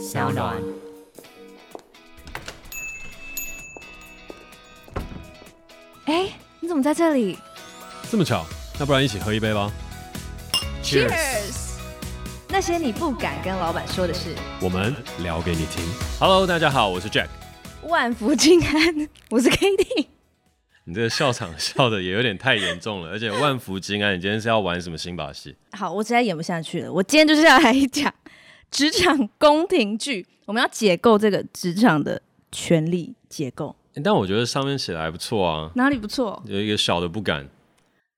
小暖。哎，你怎么在这里？这么巧，那不然一起喝一杯吧。Cheers！那些你不敢跟老板说的事，我们聊给你听。Hello，大家好，我是 Jack。万福金安，我是 Katie。你这个笑场笑的也有点太严重了，而且万福金安，你今天是要玩什么新把戏？好，我实在演不下去了，我今天就是要来讲职场宫廷剧，我们要解构这个职场的权力结构。但我觉得上面写的还不错啊，哪里不错？有一个小的不敢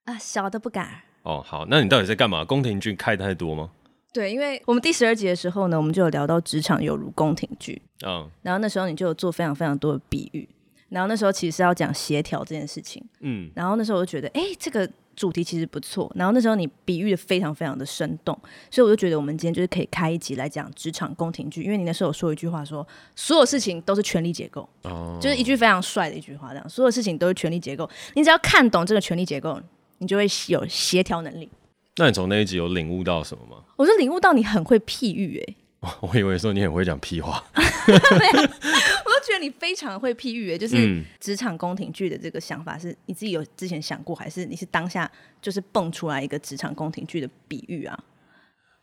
啊，小的不敢。哦，好，那你到底在干嘛？宫廷剧看太多吗？对，因为我们第十二集的时候呢，我们就有聊到职场犹如宫廷剧，嗯，然后那时候你就有做非常非常多的比喻，然后那时候其实是要讲协调这件事情，嗯，然后那时候我就觉得，哎，这个主题其实不错，然后那时候你比喻的非常非常的生动，所以我就觉得我们今天就是可以开一集来讲职场宫廷剧，因为你那时候有说一句话说，所有事情都是权力结构，哦，就是一句非常帅的一句话，这样，所有事情都是权力结构，你只要看懂这个权力结构，你就会有协调能力。那你从那一集有领悟到什么吗？我是领悟到你很会譬喻，哎，我以为说你很会讲屁话，我都觉得你非常会譬喻，哎，就是职场宫廷剧的这个想法，是你自己有之前想过，还是你是当下就是蹦出来一个职场宫廷剧的比喻啊？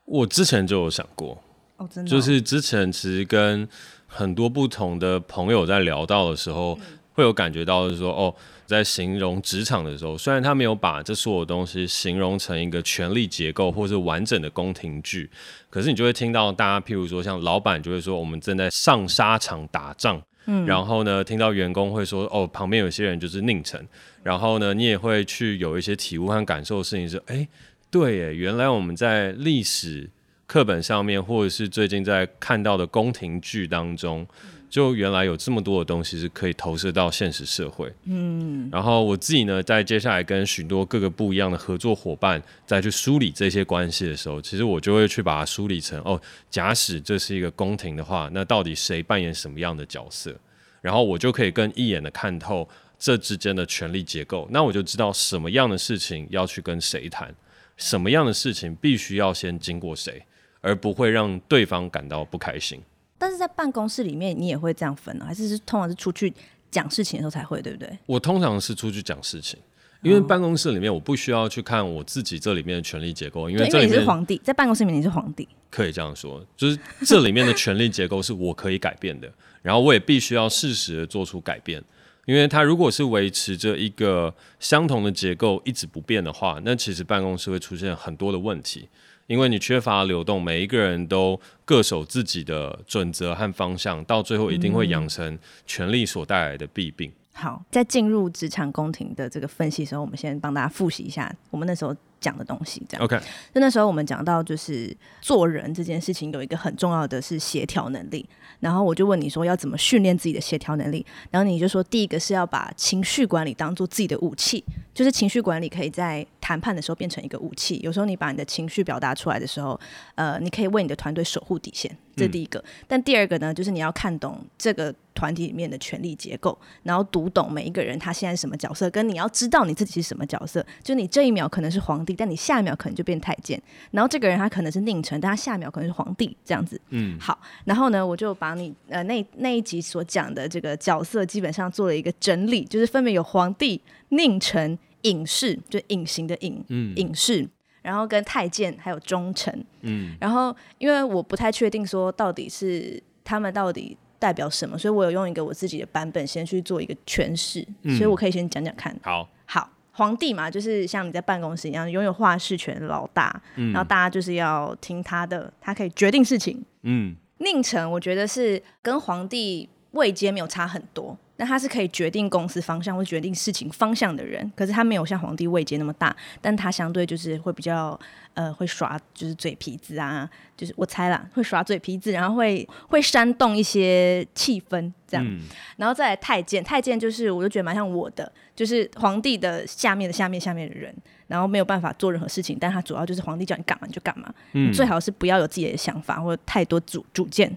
我之前就有想过，哦，真的，就是之前其实跟很多不同的朋友在聊到的时候，嗯、会有感觉到，就是说，哦。在形容职场的时候，虽然他没有把这所有东西形容成一个权力结构或是完整的宫廷剧，可是你就会听到大家，譬如说像老板就会说我们正在上沙场打仗，嗯，然后呢，听到员工会说哦，旁边有些人就是佞臣，然后呢，你也会去有一些体悟和感受的事情是，哎，对耶，原来我们在历史课本上面，或者是最近在看到的宫廷剧当中。就原来有这么多的东西是可以投射到现实社会，嗯，然后我自己呢，在接下来跟许多各个不一样的合作伙伴再去梳理这些关系的时候，其实我就会去把它梳理成哦，假使这是一个宫廷的话，那到底谁扮演什么样的角色？然后我就可以更一眼的看透这之间的权力结构，那我就知道什么样的事情要去跟谁谈，什么样的事情必须要先经过谁，而不会让对方感到不开心。但是在办公室里面，你也会这样分呢？还是是通常是出去讲事情的时候才会，对不对？我通常是出去讲事情，因为办公室里面我不需要去看我自己这里面的权力结构，因为这里是皇帝，在办公室里面你是皇帝，可以这样说，就是这里面的权力结构是我可以改变的，然后我也必须要适时的做出改变，因为它如果是维持着一个相同的结构一直不变的话，那其实办公室会出现很多的问题。因为你缺乏流动，每一个人都各守自己的准则和方向，到最后一定会养成权力所带来的弊病。好，在进入职场宫廷的这个分析的时候，我们先帮大家复习一下我们那时候讲的东西。这样，OK。就那时候我们讲到，就是做人这件事情有一个很重要的是协调能力。然后我就问你说，要怎么训练自己的协调能力？然后你就说，第一个是要把情绪管理当做自己的武器，就是情绪管理可以在谈判的时候变成一个武器。有时候你把你的情绪表达出来的时候，呃，你可以为你的团队守护底线。这是第一个。嗯。但第二个呢，就是你要看懂这个团体里面的权力结构，然后读懂每一个人他现在是什么角色，跟你要知道你自己是什么角色。就你这一秒可能是皇帝，但你下一秒可能就变太监。然后这个人他可能是宁臣，但他下一秒可能是皇帝，这样子。嗯。好，然后呢，我就把你呃那那一集所讲的这个角色基本上做了一个整理，就是分别有皇帝、宁臣、隐士，就隐形的隐，嗯，隐士，然后跟太监还有忠臣，嗯，然后因为我不太确定说到底是他们到底代表什么，所以我有用一个我自己的版本先去做一个诠释，嗯，所以我可以先讲讲看。好，好，皇帝嘛，就是像你在办公室一样拥有话事权的老大，嗯，然后大家就是要听他的，他可以决定事情，嗯。宁臣，我觉得是跟皇帝位阶没有差很多，但他是可以决定公司方向或决定事情方向的人。可是他没有像皇帝位阶那么大，但他相对就是会比较呃会耍就是嘴皮子啊，就是我猜啦，会耍嘴皮子，然后会会煽动一些气氛这样。嗯、然后再来太监，太监就是我就觉得蛮像我的，就是皇帝的下面的下面下面的人。然后没有办法做任何事情，但他主要就是皇帝叫你干嘛你就干嘛，嗯，最好是不要有自己的想法或者太多主主见。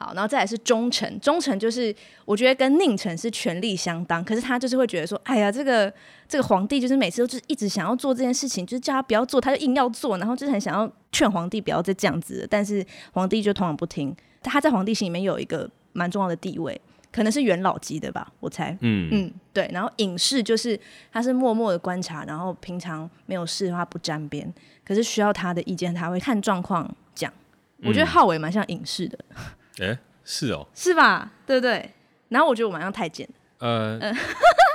好，然后再来是忠臣，忠臣就是我觉得跟宁臣是权力相当，可是他就是会觉得说，哎呀，这个这个皇帝就是每次都就是一直想要做这件事情，就是叫他不要做，他就硬要做，然后就是很想要劝皇帝不要再这样子，但是皇帝就通常不听，他在皇帝心里面有一个蛮重要的地位，可能是元老级的吧，我猜。嗯嗯，对。然后隐士就是他是默默的观察，然后平常没有事的话不沾边，可是需要他的意见，他会看状况讲。我觉得浩伟蛮像隐士的。哎、是哦，是吧？对不对？然后我觉得我蛮像太监。呃，嗯，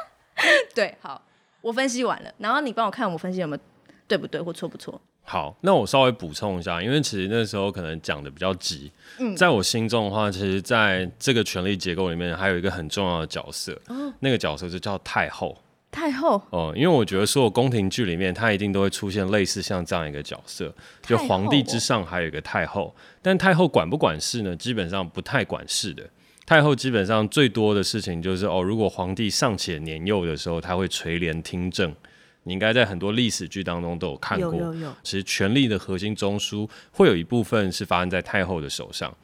对，好，我分析完了，然后你帮我看我分析有没有对不对或错不错。好，那我稍微补充一下，因为其实那时候可能讲的比较急。嗯，在我心中的话，其实在这个权力结构里面，还有一个很重要的角色，哦、那个角色就叫太后。太后哦，因为我觉得所有宫廷剧里面，他一定都会出现类似像这样一个角色，就皇帝之上还有一个太后。但太后管不管事呢？基本上不太管事的。太后基本上最多的事情就是哦，如果皇帝尚且年幼的时候，他会垂帘听政。你应该在很多历史剧当中都有看过。有有有。其实权力的核心中枢会有一部分是发生在太后的手上。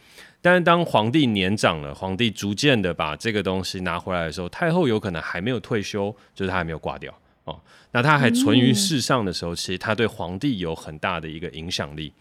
但是当皇帝年长了，皇帝逐渐的把这个东西拿回来的时候，太后有可能还没有退休，就是她还没有挂掉哦。那她还存于世上的时候，其实她对皇帝有很大的一个影响力。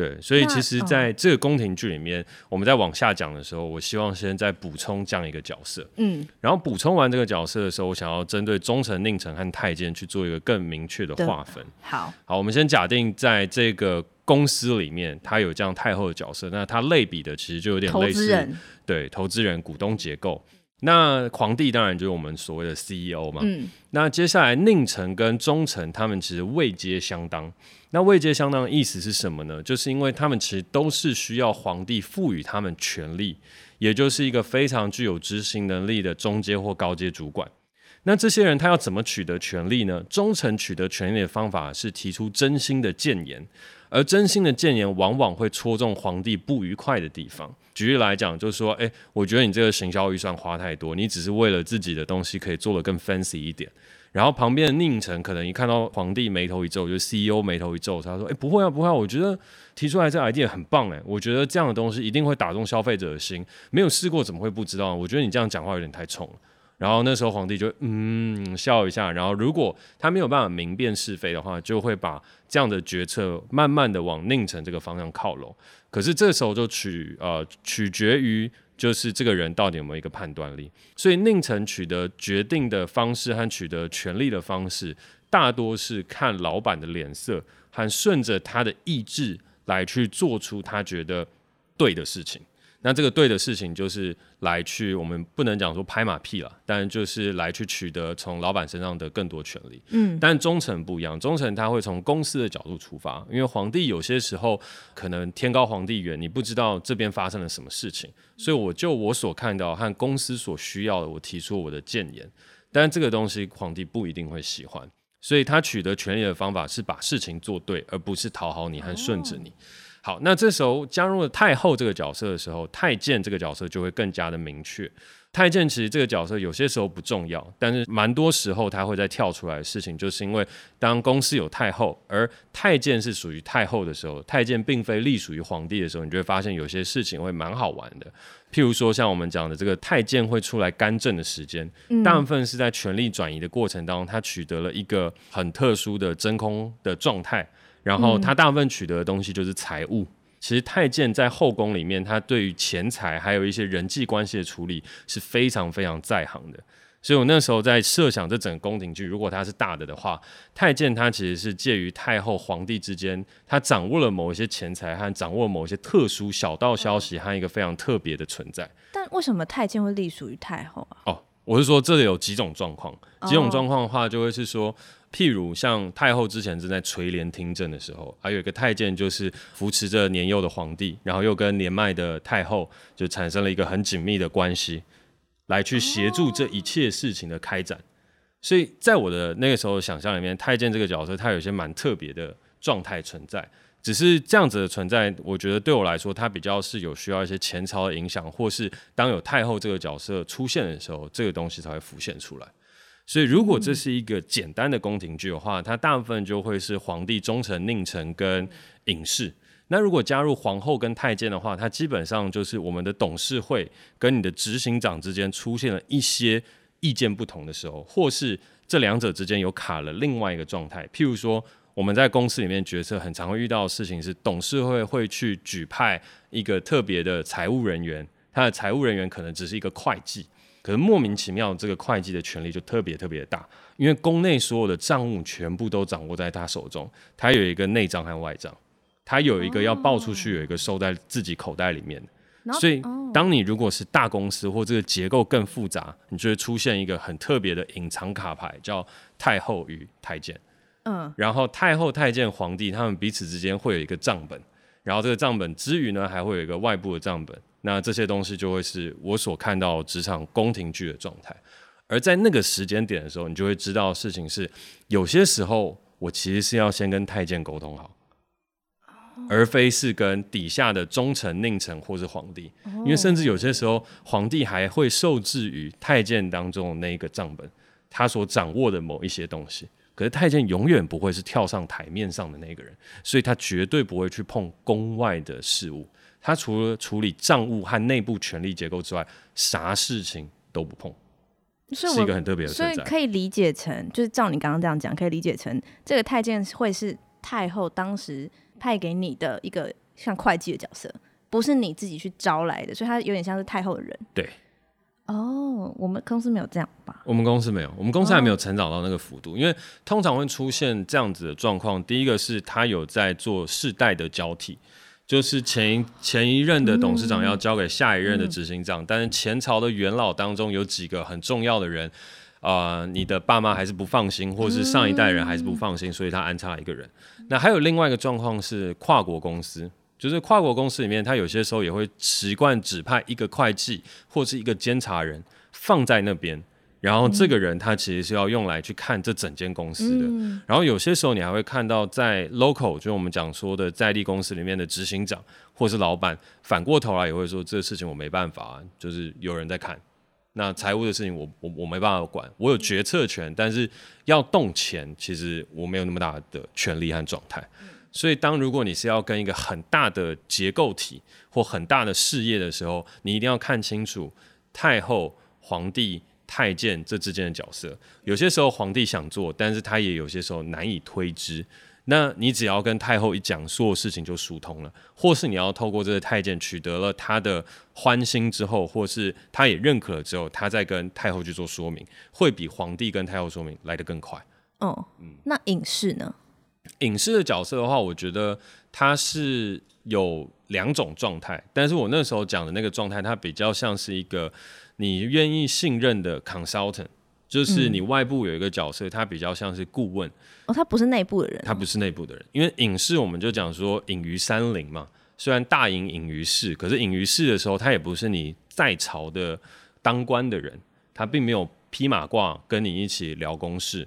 对，所以其实在这个宫廷剧里面，我们在往下讲的时候，我希望先再补充这样一个角色。嗯，然后补充完这个角色的时候，我想要针对忠臣、佞臣和太监去做一个更明确的划分。好，好，我们先假定在这个公司里面，他有这样太后的角色，那他类比的其实就有点类似，对，投资人、股东结构。那皇帝当然就是我们所谓的 CEO 嘛。嗯，那接下来宁臣跟忠臣，他们其实位阶相当。那位阶相当的意思是什么呢？就是因为他们其实都是需要皇帝赋予他们权力，也就是一个非常具有执行能力的中阶或高阶主管。那这些人他要怎么取得权力呢？忠臣取得权力的方法是提出真心的谏言，而真心的谏言往往会戳中皇帝不愉快的地方。举例来讲，就是说，诶，我觉得你这个行销预算花太多，你只是为了自己的东西可以做得更 fancy 一点。然后旁边的宁城可能一看到皇帝眉头一皱，就是 CEO 眉头一皱，他说：“哎，不会啊，不会啊，我觉得提出来这 idea 很棒哎，我觉得这样的东西一定会打动消费者的心，没有试过怎么会不知道？我觉得你这样讲话有点太冲了。”然后那时候皇帝就嗯笑一下，然后如果他没有办法明辨是非的话，就会把这样的决策慢慢的往宁城这个方向靠拢。可是这时候就取呃取决于。就是这个人到底有没有一个判断力，所以宁城取得决定的方式和取得权力的方式，大多是看老板的脸色，和顺着他的意志来去做出他觉得对的事情。那这个对的事情就是来去，我们不能讲说拍马屁了，但就是来去取得从老板身上的更多权利。嗯，但忠诚不一样，忠诚他会从公司的角度出发，因为皇帝有些时候可能天高皇帝远，你不知道这边发生了什么事情，所以我就我所看到和公司所需要的，我提出我的谏言，但这个东西皇帝不一定会喜欢，所以他取得权利的方法是把事情做对，而不是讨好你和顺着你。哦好，那这时候加入了太后这个角色的时候，太监这个角色就会更加的明确。太监其实这个角色有些时候不重要，但是蛮多时候他会再跳出来的事情，就是因为当公司有太后，而太监是属于太后的时候，太监并非隶属于皇帝的时候，你就会发现有些事情会蛮好玩的。譬如说像我们讲的这个太监会出来干政的时间，大部分是在权力转移的过程当中，他取得了一个很特殊的真空的状态。然后他大部分取得的东西就是财物。嗯、其实太监在后宫里面，他对于钱财还有一些人际关系的处理是非常非常在行的。所以我那时候在设想这整个宫廷剧，如果它是大的的话，太监他其实是介于太后、皇帝之间，他掌握了某一些钱财和掌握了某一些特殊小道消息和一个非常特别的存在。但为什么太监会隶属于太后啊？哦，我是说这里有几种状况，几种状况的话就会是说。譬如像太后之前正在垂帘听政的时候，还有一个太监就是扶持着年幼的皇帝，然后又跟年迈的太后就产生了一个很紧密的关系，来去协助这一切事情的开展。所以在我的那个时候想象里面，太监这个角色他有些蛮特别的状态存在。只是这样子的存在，我觉得对我来说，它比较是有需要一些前朝的影响，或是当有太后这个角色出现的时候，这个东西才会浮现出来。所以，如果这是一个简单的宫廷剧的话，它大部分就会是皇帝、忠臣、佞臣跟隐士。那如果加入皇后跟太监的话，它基本上就是我们的董事会跟你的执行长之间出现了一些意见不同的时候，或是这两者之间有卡了另外一个状态。譬如说，我我们在公司里面决策很常会遇到的事情是，董事会会去举派一个特别的财务人员，他的财务人员可能只是一个会计，可是莫名其妙这个会计的权力就特别特别的大，因为宫内所有的账务全部都掌握在他手中，他有一个内账和外账，他有一个要报出去，有一个收在自己口袋里面。所以，当你如果是大公司或这个结构更复杂，你就会出现一个很特别的隐藏卡牌，叫太后与太监。嗯，然后太后、太监、皇帝他们彼此之间会有一个账本，然后这个账本之余呢，还会有一个外部的账本。那这些东西就会是我所看到职场宫廷剧的状态。而在那个时间点的时候，你就会知道事情是有些时候我其实是要先跟太监沟通好。而非是跟底下的忠臣、佞臣或是皇帝，因为甚至有些时候，皇帝还会受制于太监当中的那一个账本，他所掌握的某一些东西。可是太监永远不会是跳上台面上的那个人，所以他绝对不会去碰宫外的事务。他除了处理账务和内部权力结构之外，啥事情都不碰，是一个很特别的存在。所以可以理解成，就是照你刚刚这样讲，可以理解成这个太监会是太后当时。派给你的一个像会计的角色，不是你自己去招来的，所以他有点像是太后的人。对，哦，oh, 我们公司没有这样吧？我们公司没有，我们公司还没有成长到那个幅度，oh. 因为通常会出现这样子的状况。第一个是他有在做世代的交替，就是前一前一任的董事长要交给下一任的执行长，嗯、但是前朝的元老当中有几个很重要的人。啊、呃，你的爸妈还是不放心，或者是上一代人还是不放心，嗯、所以他安插一个人。那还有另外一个状况是跨国公司，就是跨国公司里面，他有些时候也会习惯指派一个会计或是一个监察人放在那边，然后这个人他其实是要用来去看这整间公司的。嗯、然后有些时候你还会看到在 local，就是我们讲说的在地公司里面的执行长或是老板，反过头来也会说这个事情我没办法，就是有人在看。那财务的事情我，我我我没办法管，我有决策权，但是要动钱，其实我没有那么大的权利和状态。所以，当如果你是要跟一个很大的结构体或很大的事业的时候，你一定要看清楚太后、皇帝、太监这之间的角色。有些时候皇帝想做，但是他也有些时候难以推知。那你只要跟太后一讲，所有事情就疏通了；或是你要透过这个太监取得了他的欢心之后，或是他也认可了之后，他再跟太后去做说明，会比皇帝跟太后说明来得更快。哦，嗯，那隐士呢？隐士的角色的话，我觉得他是有两种状态，但是我那时候讲的那个状态，它比较像是一个你愿意信任的 consultant。就是你外部有一个角色，他比较像是顾问。哦，他不是内部的人，他不是内部的人，因为隐士我们就讲说隐于山林嘛，虽然大隐隐于市，可是隐于市的时候，他也不是你在朝的当官的人，他并没有披马褂跟你一起聊公事，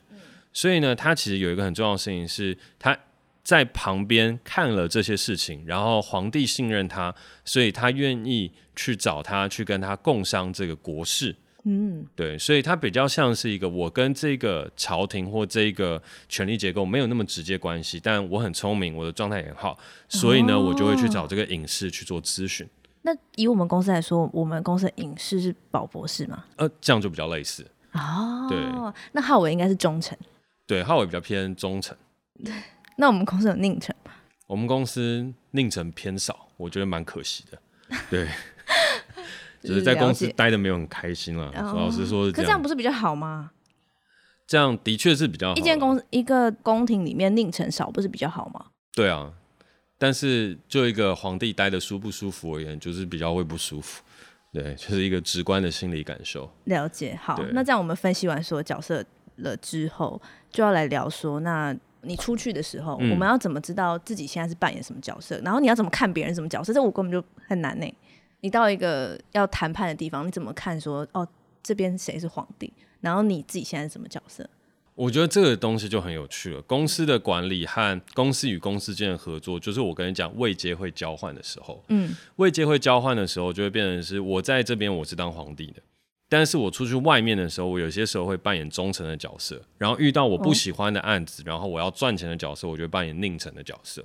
所以呢，他其实有一个很重要的事情是，他在旁边看了这些事情，然后皇帝信任他，所以他愿意去找他去跟他共商这个国事。嗯，对，所以他比较像是一个我跟这个朝廷或这个权力结构没有那么直接关系，但我很聪明，我的状态也很好，所以呢，哦、我就会去找这个隐士去做咨询。那以我们公司来说，我们公司的隐士是宝博士吗？呃，这样就比较类似哦。对，那浩伟应该是忠诚。对，浩伟比较偏忠臣。对，那我们公司有宁臣吗？我们公司宁臣偏少，我觉得蛮可惜的。对。就是在公司待的没有很开心了，老实说是这样。可这样不是比较好吗？这样的确是比较好。一间公一个宫廷里面宁臣少，不是比较好吗？对啊，但是就一个皇帝待的舒不舒服而言，就是比较会不舒服。对，就是一个直观的心理感受。了解，好，那这样我们分析完所有角色了之后，就要来聊说，那你出去的时候，嗯、我们要怎么知道自己现在是扮演什么角色？然后你要怎么看别人什么角色？这我根本就很难呢。你到一个要谈判的地方，你怎么看说？哦，这边谁是皇帝？然后你自己现在是什么角色？我觉得这个东西就很有趣了。公司的管理和公司与公司之间的合作，就是我跟你讲位阶会交换的时候。嗯，位阶会交换的时候，就会变成是我在这边我是当皇帝的，但是我出去外面的时候，我有些时候会扮演忠诚的角色。然后遇到我不喜欢的案子，哦、然后我要赚钱的角色，我就扮演佞臣的角色。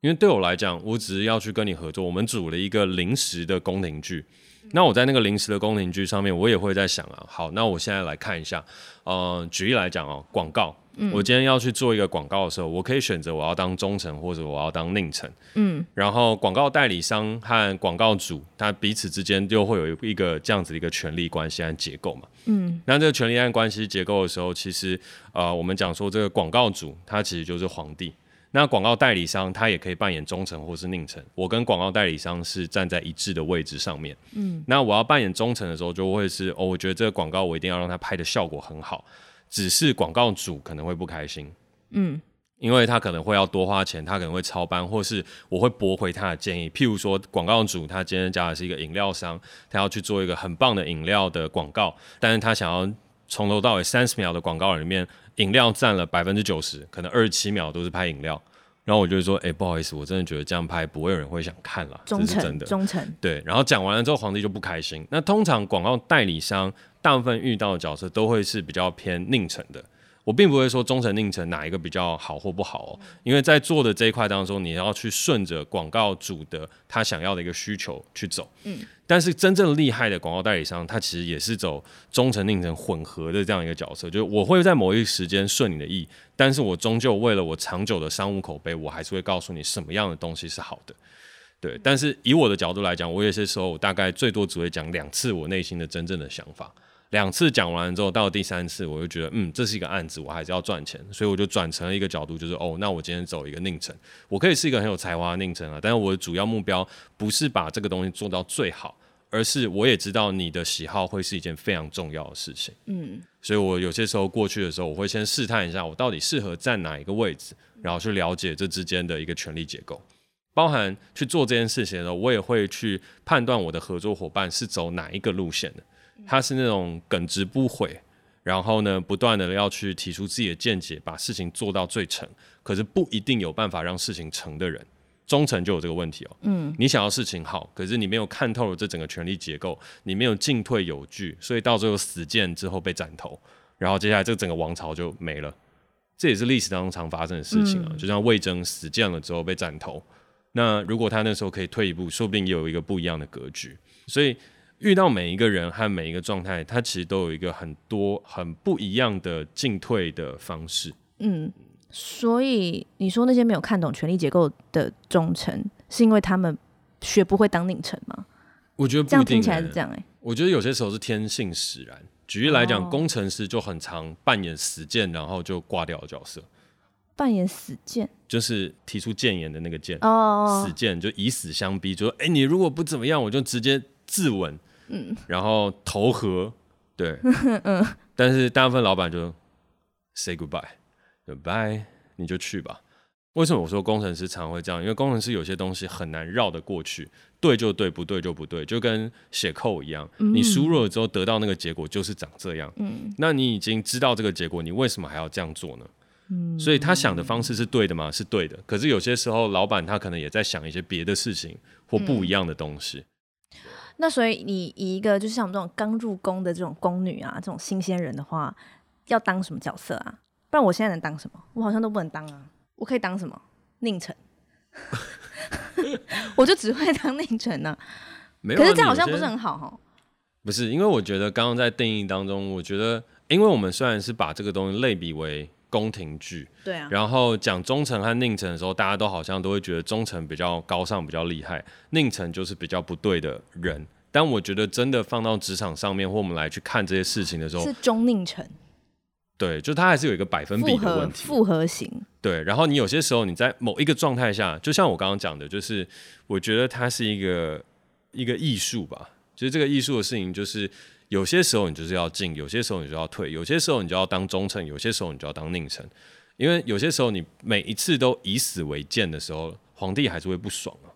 因为对我来讲，我只是要去跟你合作。我们组了一个临时的宫廷剧，那我在那个临时的宫廷剧上面，我也会在想啊，好，那我现在来看一下，呃，举例来讲哦，广告嗯，我今天要去做一个广告的时候，我可以选择我要当忠诚或者我要当佞臣。嗯，然后广告代理商和广告主，他彼此之间就会有一个这样子的一个权力关系和结构嘛。嗯，那这个权力和关系结构的时候，其实呃，我们讲说这个广告主他其实就是皇帝。那广告代理商他也可以扮演忠诚或是佞臣，我跟广告代理商是站在一致的位置上面。嗯，那我要扮演忠诚的时候，就会是哦，我觉得这个广告我一定要让他拍的效果很好，只是广告主可能会不开心。嗯，因为他可能会要多花钱，他可能会超班，或是我会驳回他的建议。譬如说，广告主他今天加的是一个饮料商，他要去做一个很棒的饮料的广告，但是他想要从头到尾三十秒的广告里面。饮料占了百分之九十，可能二十七秒都是拍饮料，然后我就说，哎、欸，不好意思，我真的觉得这样拍不会有人会想看了，这是真的。忠诚，对。然后讲完了之后，皇帝就不开心。那通常广告代理商大部分遇到的角色都会是比较偏佞臣的。我并不会说忠诚定成哪一个比较好或不好哦，因为在做的这一块当中，你要去顺着广告主的他想要的一个需求去走。嗯，但是真正厉害的广告代理商，他其实也是走忠诚佞臣混合的这样一个角色，就是我会在某一时间顺你的意，但是我终究为了我长久的商务口碑，我还是会告诉你什么样的东西是好的。对，但是以我的角度来讲，我有些时候我大概最多只会讲两次我内心的真正的想法。两次讲完之后，到第三次我就觉得，嗯，这是一个案子，我还是要赚钱，所以我就转成了一个角度，就是哦，那我今天走一个宁城，我可以是一个很有才华的宁城啊，但是我的主要目标不是把这个东西做到最好，而是我也知道你的喜好会是一件非常重要的事情，嗯，所以我有些时候过去的时候，我会先试探一下我到底适合站哪一个位置，然后去了解这之间的一个权力结构，包含去做这件事情的时候，我也会去判断我的合作伙伴是走哪一个路线的。他是那种耿直不悔，然后呢，不断的要去提出自己的见解，把事情做到最成，可是不一定有办法让事情成的人，忠诚就有这个问题哦。嗯，你想要事情好，可是你没有看透了这整个权力结构，你没有进退有据，所以到最后死谏之后被斩头，然后接下来这整个王朝就没了。这也是历史当中常发生的事情啊，嗯、就像魏征死谏了之后被斩头，那如果他那时候可以退一步，说不定也有一个不一样的格局。所以。遇到每一个人和每一个状态，他其实都有一个很多很不一样的进退的方式。嗯，所以你说那些没有看懂权力结构的忠臣，是因为他们学不会当佞臣吗？我觉得不一定、欸、这样听起来是这样哎、欸。我觉得有些时候是天性使然。举例来讲，工程师就很常扮演死谏，然后就挂掉的角色。扮演死谏，就是提出谏言的那个谏。哦，死谏就以死相逼，就说：“哎、欸，你如果不怎么样，我就直接自刎。”嗯，然后投河，对，嗯，但是大部分老板就 say goodbye，goodbye，你就去吧。为什么我说工程师常会这样？因为工程师有些东西很难绕得过去，对就对，不对就不对，就跟写扣一样，嗯、你输入了之后得到那个结果就是长这样。嗯，那你已经知道这个结果，你为什么还要这样做呢？嗯，所以他想的方式是对的吗？是对的。可是有些时候，老板他可能也在想一些别的事情或不一样的东西。嗯那所以你以一个就是像我们这种刚入宫的这种宫女啊，这种新鲜人的话，要当什么角色啊？不然我现在能当什么？我好像都不能当啊。我可以当什么？宁臣。我就只会当宁臣 呢。没有啊，可是这样好像不是很好哈。不是，因为我觉得刚刚在定义当中，我觉得，因为我们虽然是把这个东西类比为。宫廷剧，对啊，然后讲忠臣和佞臣的时候，大家都好像都会觉得忠臣比较高尚、比较厉害，佞臣就是比较不对的人。但我觉得真的放到职场上面，或我们来去看这些事情的时候，是忠佞臣。对，就他还是有一个百分比的问题，复合型。对，然后你有些时候你在某一个状态下，就像我刚刚讲的，就是我觉得它是一个一个艺术吧。其实这个艺术的事情就是。有些时候你就是要进，有些时候你就要退，有些时候你就要当忠臣，有些时候你就要当佞臣。因为有些时候你每一次都以死为剑的时候，皇帝还是会不爽啊。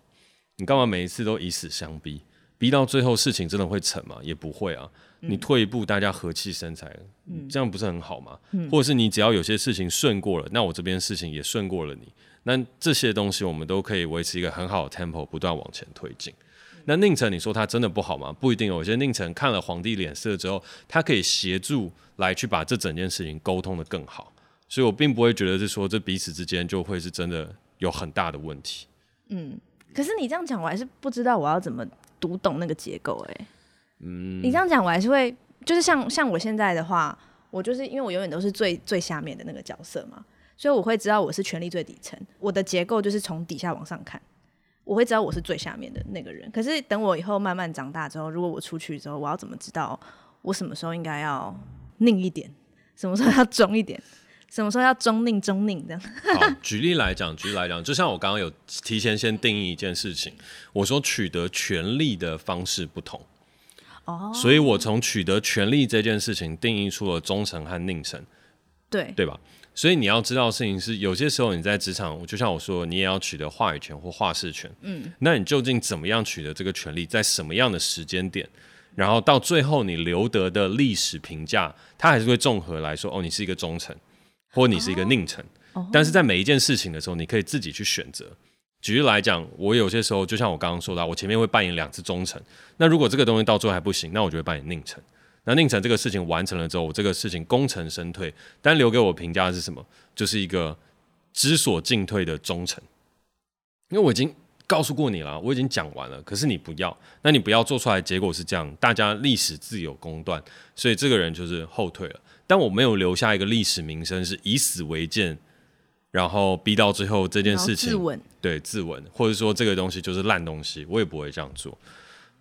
你干嘛每一次都以死相逼？逼到最后事情真的会成吗？也不会啊。你退一步，大家和气生财，嗯，这样不是很好吗？嗯，或者是你只要有些事情顺过了，那我这边事情也顺过了你，那这些东西我们都可以维持一个很好的 tempo，不断往前推进。那宁晨，你说他真的不好吗？不一定。有些宁晨看了皇帝脸色之后，他可以协助来去把这整件事情沟通的更好。所以我并不会觉得是说这彼此之间就会是真的有很大的问题。嗯，可是你这样讲，我还是不知道我要怎么读懂那个结构。哎，嗯，你这样讲，我还是会，就是像像我现在的话，我就是因为我永远都是最最下面的那个角色嘛，所以我会知道我是权力最底层。我的结构就是从底下往上看，我会知道我是最下面的那个人。可是等我以后慢慢长大之后，如果我出去之后，我要怎么知道我什么时候应该要拧一点，什么时候要中一点？什么时候要中宁中宁这样？好，举例来讲，举例来讲，就像我刚刚有提前先定义一件事情，我说取得权利的方式不同，哦，所以我从取得权利这件事情定义出了忠诚和佞臣，对对吧？所以你要知道的事情是，有些时候你在职场，就像我说，你也要取得话语权或话事权，嗯，那你究竟怎么样取得这个权利，在什么样的时间点，然后到最后你留得的历史评价，它还是会综合来说，哦，你是一个忠臣。或你是一个佞臣，oh, oh. 但是在每一件事情的时候，你可以自己去选择。举例来讲，我有些时候就像我刚刚说到，我前面会扮演两次忠臣。那如果这个东西到最后还不行，那我就会扮演佞臣。那宁晨这个事情完成了之后，我这个事情功成身退，但留给我评价的是什么？就是一个知所进退的忠诚。因为我已经告诉过你了，我已经讲完了，可是你不要，那你不要做出来，结果是这样，大家历史自有公断，所以这个人就是后退了。但我没有留下一个历史名声，是以死为鉴，然后逼到最后这件事情，对，自刎，或者说这个东西就是烂东西，我也不会这样做。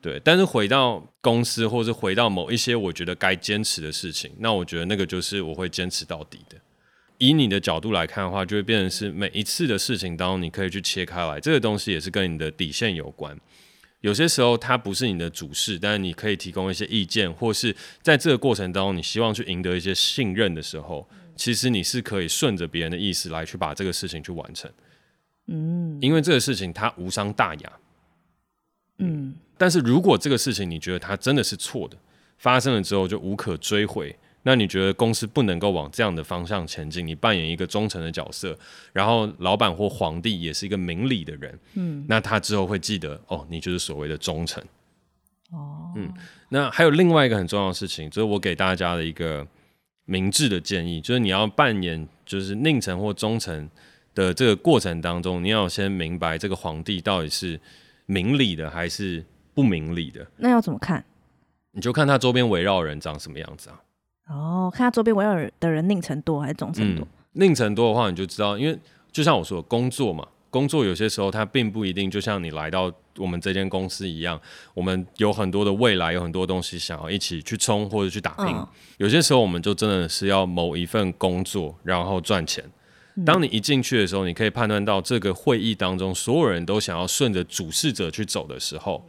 对，但是回到公司，或者是回到某一些我觉得该坚持的事情，那我觉得那个就是我会坚持到底的。以你的角度来看的话，就会变成是每一次的事情当中，你可以去切开来，这个东西也是跟你的底线有关。有些时候它不是你的主事，但是你可以提供一些意见，或是在这个过程当中，你希望去赢得一些信任的时候，其实你是可以顺着别人的意思来去把这个事情去完成。嗯，因为这个事情它无伤大雅。嗯，但是如果这个事情你觉得它真的是错的，发生了之后就无可追回。那你觉得公司不能够往这样的方向前进？你扮演一个忠诚的角色，然后老板或皇帝也是一个明理的人，嗯，那他之后会记得哦，你就是所谓的忠诚。哦，嗯，那还有另外一个很重要的事情，就是我给大家的一个明智的建议，就是你要扮演就是佞臣或忠臣的这个过程当中，你要先明白这个皇帝到底是明理的还是不明理的。那要怎么看？你就看他周边围绕人长什么样子啊。哦，看他周边围绕的人宁成多还是总成多？宁、嗯、臣多的话，你就知道，因为就像我说的，工作嘛，工作有些时候它并不一定就像你来到我们这间公司一样，我们有很多的未来，有很多东西想要一起去冲或者去打拼。嗯、有些时候我们就真的是要某一份工作，然后赚钱。当你一进去的时候，你可以判断到这个会议当中所有人都想要顺着主事者去走的时候，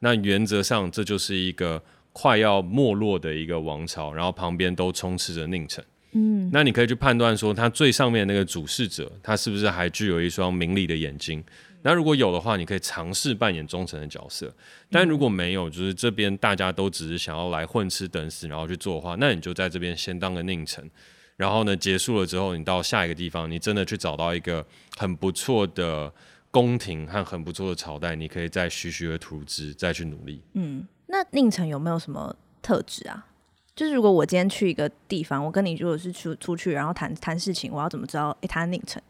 那原则上这就是一个。快要没落的一个王朝，然后旁边都充斥着佞臣。嗯，那你可以去判断说，他最上面那个主事者，他是不是还具有一双明理的眼睛？那如果有的话，你可以尝试扮演忠诚的角色。但如果没有，就是这边大家都只是想要来混吃等死，然后去做的话，那你就在这边先当个佞臣。然后呢，结束了之后，你到下一个地方，你真的去找到一个很不错的宫廷和很不错的朝代，你可以再徐徐的图之，再去努力。嗯。那宁城有没有什么特质啊？就是如果我今天去一个地方，我跟你如果是出出去，然后谈谈事情，我要怎么知道？哎、欸，他宁城，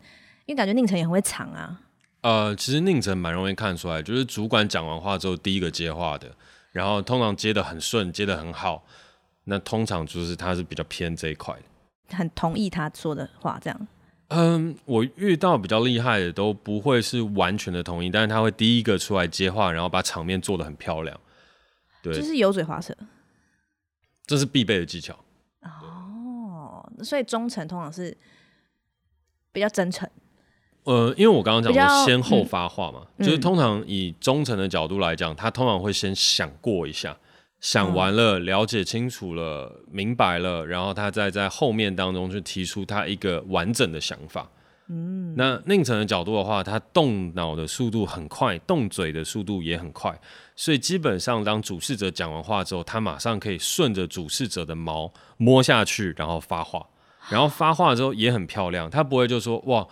因为感觉宁城也很会藏啊。呃，其实宁城蛮容易看出来，就是主管讲完话之后第一个接话的，然后通常接的很顺，接的很好，那通常就是他是比较偏这一块的，很同意他说的话，这样。嗯，我遇到比较厉害的都不会是完全的同意，但是他会第一个出来接话，然后把场面做的很漂亮。对，就是油嘴滑舌，这是必备的技巧。哦，所以忠诚通常是比较真诚。呃，因为我刚刚讲过先后发话嘛，嗯、就是通常以忠诚的角度来讲，他通常会先想过一下，想完了，了解清楚了，明白了，然后他再在后面当中去提出他一个完整的想法。嗯，那佞臣的角度的话，他动脑的速度很快，动嘴的速度也很快，所以基本上当主事者讲完话之后，他马上可以顺着主事者的毛摸下去，然后发话，然后发话之后也很漂亮，他不会就说哇，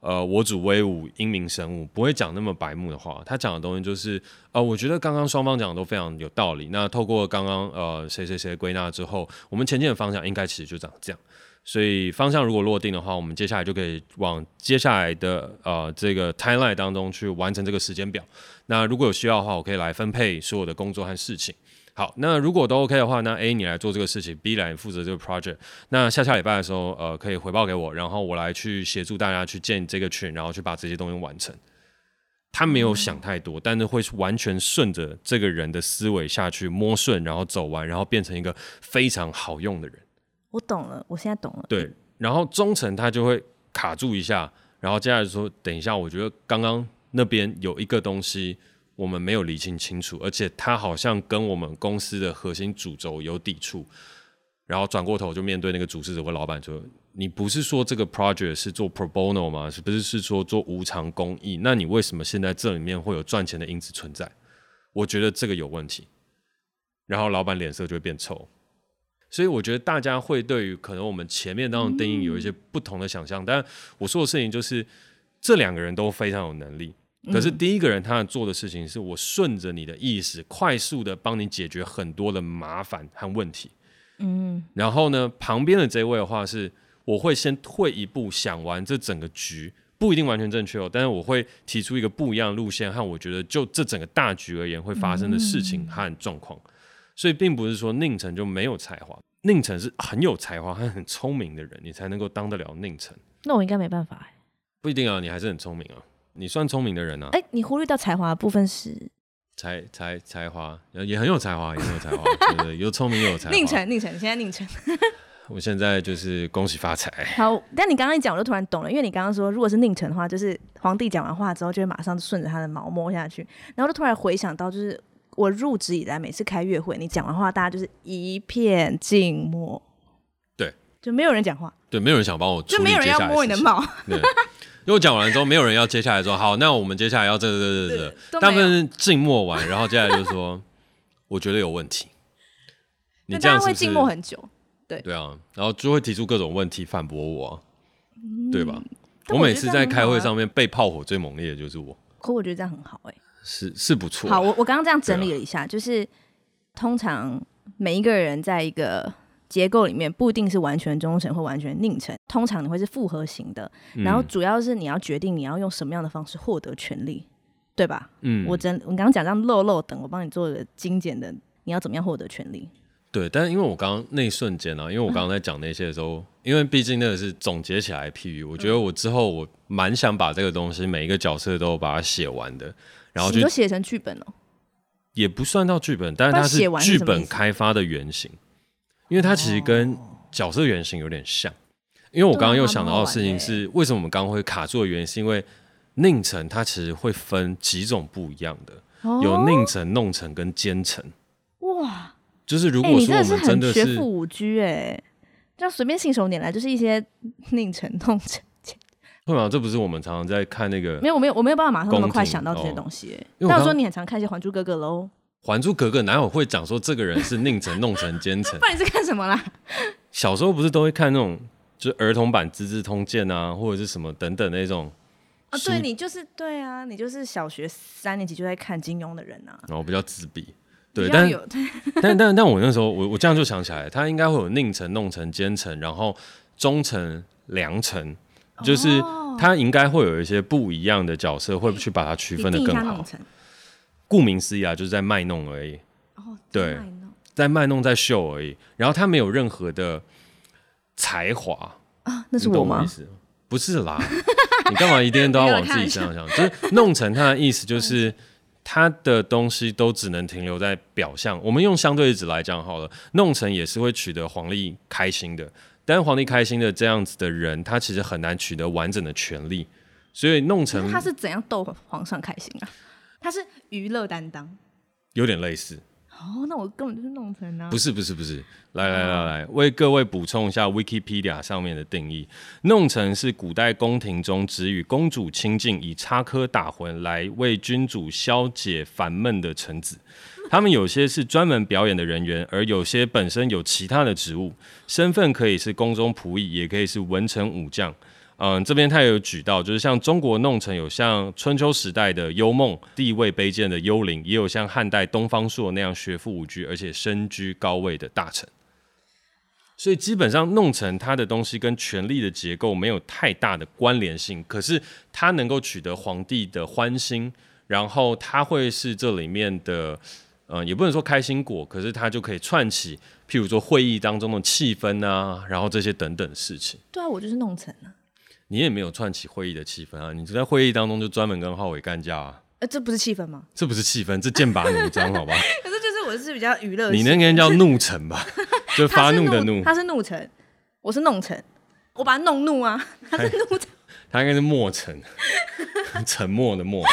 呃，我主威武，英明神武，不会讲那么白目的话，他讲的东西就是，呃，我觉得刚刚双方讲的都非常有道理，那透过刚刚呃谁谁谁归纳之后，我们前进的方向应该其实就长这样。所以方向如果落定的话，我们接下来就可以往接下来的呃这个 timeline 当中去完成这个时间表。那如果有需要的话，我可以来分配所有的工作和事情。好，那如果都 OK 的话，那 A 你来做这个事情，B 来负责这个 project。那下下礼拜的时候，呃，可以回报给我，然后我来去协助大家去建这个群，然后去把这些东西完成。他没有想太多，但是会完全顺着这个人的思维下去摸顺，然后走完，然后变成一个非常好用的人。我懂了，我现在懂了。对，然后中层他就会卡住一下，然后接下来说，等一下，我觉得刚刚那边有一个东西。我们没有理清清楚，而且他好像跟我们公司的核心主轴有抵触，然后转过头就面对那个主事者或老板说：“你不是说这个 project 是做 pro bono 吗？是不是是说做无偿公益？那你为什么现在这里面会有赚钱的因子存在？我觉得这个有问题。”然后老板脸色就会变臭，所以我觉得大家会对于可能我们前面当中定义有一些不同的想象，但我说的事情就是这两个人都非常有能力。可是第一个人他做的事情是我顺着你的意思，快速的帮你解决很多的麻烦和问题。嗯，然后呢，旁边的这位的话是，我会先退一步想完这整个局，不一定完全正确哦，但是我会提出一个不一样的路线和我觉得就这整个大局而言会发生的事情和状况。所以并不是说宁晨就没有才华，宁晨是很有才华和很聪明的人，你才能够当得了宁晨。那我应该没办法哎，不一定啊，你还是很聪明啊。你算聪明的人啊！哎、欸，你忽略掉才华的部分是才才才华，也很有才华，也很有才华，对 不对？又聪明又有才华。宁晨，宁晨，你现在宁晨。我现在就是恭喜发财。好，但你刚刚一讲，我就突然懂了，因为你刚刚说，如果是宁晨的话，就是皇帝讲完话之后，就会马上顺着他的毛摸下去，然后就突然回想到，就是我入职以来，每次开月会，你讲完话，大家就是一片静默，对，就没有人讲话，对，没有人想帮我，就没有人要摸你的毛。因为我讲完了之后，没有人要接下来说好，那我们接下来要这这这个这个，大部分静默完，然后接下来就说，我觉得有问题。你这样会静默很久，对对啊，然后就会提出各种问题反驳我，对吧？我每次在开会上面被炮火最猛烈的就是我。可我觉得这样很好哎，是是不错。好，我我刚刚这样整理了一下，就是通常每一个人在一个。结构里面不一定是完全忠诚或完全佞臣，通常你会是复合型的。嗯、然后主要是你要决定你要用什么样的方式获得权利，对吧？嗯，我真我刚刚讲这样漏漏等，我帮你做一个精简的，你要怎么样获得权利？对，但是因为我刚刚那一瞬间啊，因为我刚刚在讲那些的时候，嗯、因为毕竟那个是总结起来的譬喻，我觉得我之后我蛮想把这个东西每一个角色都把它写完的，然后就写成剧本了，也不算到剧本，但是它是剧本开发的原型。因为它其实跟角色原型有点像，因为我刚刚又想到的事情是，为什么我们刚刚会卡住的原因，是因为佞臣它其实会分几种不一样的，有佞臣、弄臣跟奸臣。哇，就是如果说我们真的是学富五车哎，这样随便信手拈来就是一些佞臣、弄臣。会吗？这不是我们常常在看那个？没有，我没有，我没有办法马上那么快想到这些东西。那我说你很常看一些《还珠格格》喽。《还珠格格》哪有会讲说这个人是佞臣、弄臣、奸臣？不然你是看什么啦？小时候不是都会看那种，就是儿童版《资治通鉴》啊，或者是什么等等那种。啊，对你就是对啊，你就是小学三年级就在看金庸的人啊。然后比较自闭，对，但 但但但我那时候我我这样就想起来，他应该会有佞臣、弄臣、奸臣，然后忠臣、良臣，就是他应该会有一些不一样的角色，会去把它区分的更好。顾名思义啊，就是在卖弄而已。哦，对，在卖弄，在秀而已。然后他没有任何的才华啊，那是我吗？不是啦，你干嘛一定都要 往自己身上想？就是弄成他的意思，就是他的东西都只能停留在表象。我们用相对值来讲好了，弄成也是会取得皇帝开心的，但是皇帝开心的这样子的人，他其实很难取得完整的权利。所以弄成他是怎样逗皇上开心啊？他是娱乐担当，有点类似。哦，那我根本就是弄成啊！不是不是不是，来来来来，为各位补充一下 Wikipedia 上面的定义：弄臣是古代宫廷中只与公主亲近，以插科打诨来为君主消解烦闷的臣子。他们有些是专门表演的人员，而有些本身有其他的职务，身份可以是宫中仆役，也可以是文臣武将。嗯，这边他也有举到，就是像中国弄臣有像春秋时代的幽梦，地位卑贱的幽灵，也有像汉代东方朔那样学富五车而且身居高位的大臣。所以基本上弄成他的东西跟权力的结构没有太大的关联性，可是他能够取得皇帝的欢心，然后他会是这里面的，呃，也不能说开心果，可是他就可以串起，譬如说会议当中的气氛啊，然后这些等等的事情。对啊，我就是弄成啊。你也没有串起会议的气氛啊，你就在会议当中就专门跟浩伟干架啊。呃，这不是气氛吗？这不是气氛，这剑拔弩张，好吧？可是就是我是比较娱乐。你那个叫怒沉吧？就发怒的怒。他是怒沉，我是弄沉，我把他弄怒啊。他是怒沉，他应该是默沉，沉默的默。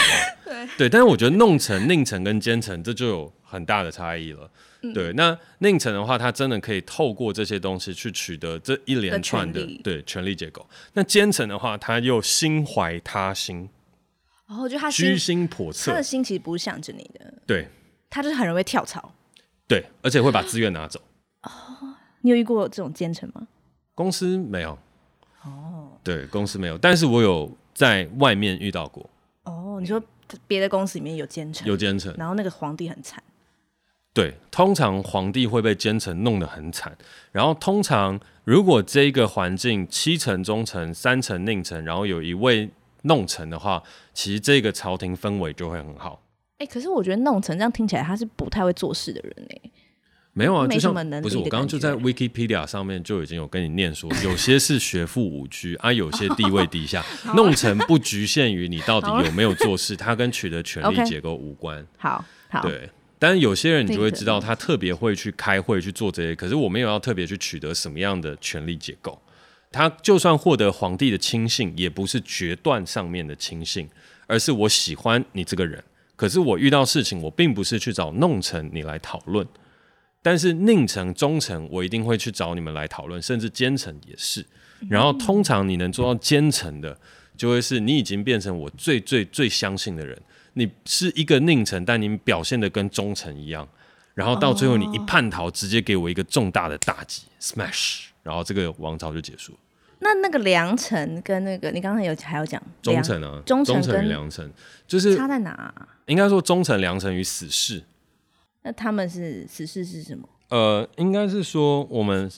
对对，但是我觉得弄沉、佞臣跟奸臣这就有很大的差异了。嗯、对，那佞臣的话，他真的可以透过这些东西去取得这一连串的权对权力结构。那奸臣的话，他又心怀他心。然后就他居心叵测，他的心其实不是向着你的，对，他就是很容易跳槽，对，而且会把资源拿走。哦，你有遇过这种奸臣吗？公司没有，哦，对，公司没有，但是我有在外面遇到过。哦，你说别的公司里面有奸臣，有奸臣，然后那个皇帝很惨。对，通常皇帝会被奸臣弄得很惨，然后通常如果这个环境七成忠臣，三成佞臣，然后有一位。弄臣的话，其实这个朝廷氛围就会很好。哎、欸，可是我觉得弄臣这样听起来，他是不太会做事的人呢。没有啊，就像不是我刚刚就在 Wikipedia 上面就已经有跟你念说，有些是学富五车 啊，有些地位低下。弄成不局限于你到底有没有做事，他跟取得权力 结构无关。好，好，对。但是有些人你就会知道，他特别会去开会去做这些，可是我没有要特别去取得什么样的权力结构。他就算获得皇帝的亲信，也不是决断上面的亲信，而是我喜欢你这个人。可是我遇到事情，我并不是去找弄臣你来讨论，但是佞臣、忠臣，我一定会去找你们来讨论，甚至奸臣也是。然后通常你能做到奸臣的，就会是你已经变成我最最最相信的人。你是一个佞臣，但你表现的跟忠臣一样，然后到最后你一叛逃，直接给我一个重大的打击，smash，然后这个王朝就结束了。那那个良臣跟那个，你刚才有还有讲忠臣啊，忠臣与良臣就是差在哪啊？应该说忠臣、良臣与死士。那他们是死士是什么？呃，应该是说我们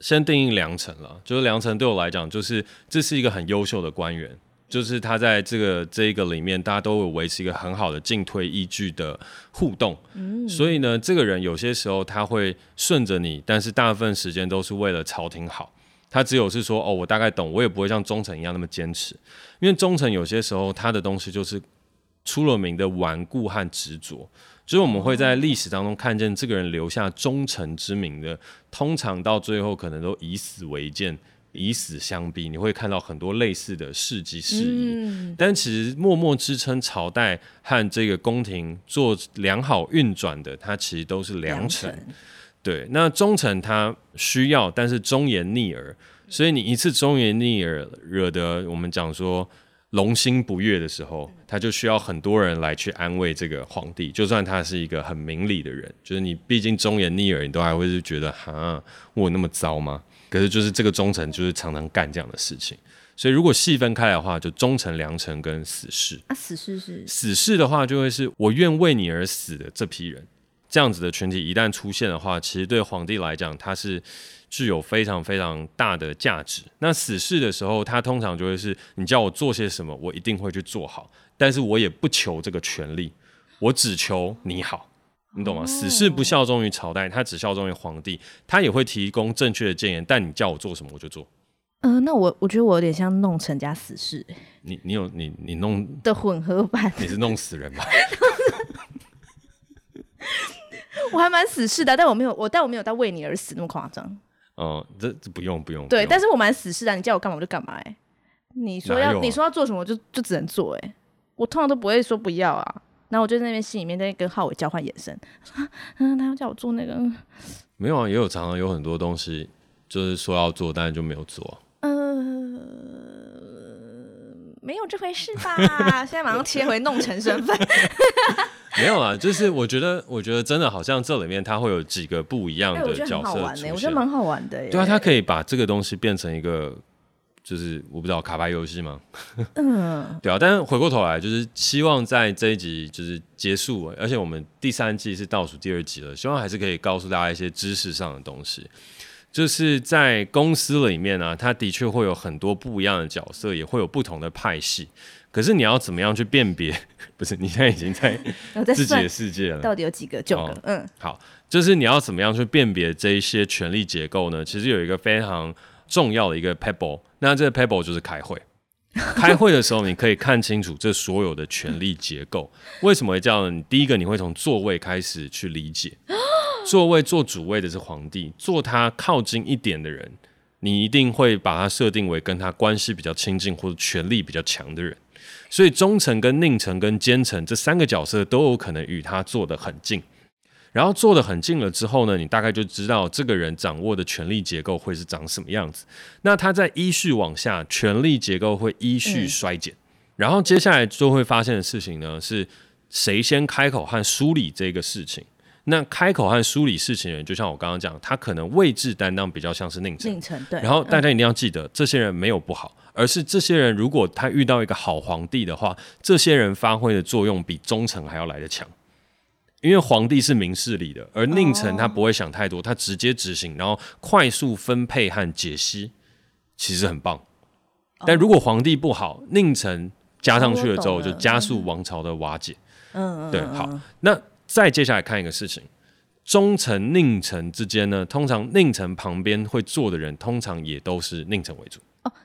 先定义良臣了，就是良臣对我来讲，就是这是一个很优秀的官员，就是他在这个这一个里面，大家都会维持一个很好的进退依据的互动。嗯，所以呢，这个人有些时候他会顺着你，但是大部分时间都是为了朝廷好。他只有是说哦，我大概懂，我也不会像忠诚一样那么坚持，因为忠诚有些时候他的东西就是出了名的顽固和执着，就是我们会在历史当中看见这个人留下忠诚之名的，通常到最后可能都以死为鉴，以死相逼。你会看到很多类似的事迹事宜，嗯、但其实默默支撑朝代和这个宫廷做良好运转的，它其实都是良臣。对，那忠臣他需要，但是忠言逆耳，所以你一次忠言逆耳，惹得我们讲说龙心不悦的时候，他就需要很多人来去安慰这个皇帝，就算他是一个很明理的人，就是你毕竟忠言逆耳，你都还会是觉得哈，我那么糟吗？可是就是这个忠臣就是常常干这样的事情，所以如果细分开来的话，就忠臣、良臣跟死士。啊，死士是死士的话，就会是我愿为你而死的这批人。这样子的群体一旦出现的话，其实对皇帝来讲，他是具有非常非常大的价值。那死士的时候，他通常就会是你叫我做些什么，我一定会去做好，但是我也不求这个权利，我只求你好，你懂吗？死士不效忠于朝代，他只效忠于皇帝，他也会提供正确的谏言，但你叫我做什么，我就做。嗯、呃，那我我觉得我有点像弄成加死士。你你有你你弄的混合版？你是弄死人吧？我还蛮死士的，但我没有我，但我没有到为你而死那么夸张。哦、嗯，这这不用不用。对，但是我蛮死士的，你叫我干嘛我就干嘛、欸。哎，你说要、啊、你说要做什么，我就就只能做、欸。哎，我通常都不会说不要啊。然后我就在那边心里面在跟浩伟交换眼神，嗯，他要叫我做那个。没有啊，也有常常有很多东西，就是说要做，但是就没有做。嗯、呃，没有这回事吧？现在马上切回弄成身份。没有啊，就是我觉得，我觉得真的好像这里面它会有几个不一样的角色出现。我觉得蛮好玩的。对啊，它可以把这个东西变成一个，就是我不知道卡牌游戏吗？嗯，对啊。但是回过头来，就是希望在这一集就是结束，而且我们第三季是倒数第二集了，希望还是可以告诉大家一些知识上的东西。就是在公司里面呢、啊，它的确会有很多不一样的角色，也会有不同的派系。可是你要怎么样去辨别？不是，你现在已经在自己的世界了。到底有几个？九个？哦、嗯，好，就是你要怎么样去辨别这一些权力结构呢？其实有一个非常重要的一个 pebble，那这个 pebble 就是开会。开会的时候，你可以看清楚这所有的权力结构。为什么会这样呢？你第一个，你会从座位开始去理解。座位坐主位的是皇帝，坐他靠近一点的人，你一定会把他设定为跟他关系比较亲近或者权力比较强的人。所以忠臣跟佞臣跟奸臣这三个角色都有可能与他坐得很近。然后坐得很近了之后呢，你大概就知道这个人掌握的权力结构会是长什么样子。那他在依序往下，权力结构会依序衰减。嗯、然后接下来就会发现的事情呢，是谁先开口和梳理这个事情。那开口和梳理事情的人，就像我刚刚讲，他可能位置担当比较像是宁臣。宁臣对。然后大家一定要记得，嗯、这些人没有不好，而是这些人如果他遇到一个好皇帝的话，这些人发挥的作用比忠臣还要来得强。因为皇帝是明事理的，而宁臣他不会想太多，他直接执行，然后快速分配和解析，其实很棒。但如果皇帝不好，宁臣加上去了之后，就加速王朝的瓦解。嗯，对，好。那再接下来看一个事情，忠臣宁臣之间呢，通常宁臣旁边会坐的人，通常也都是宁臣为主。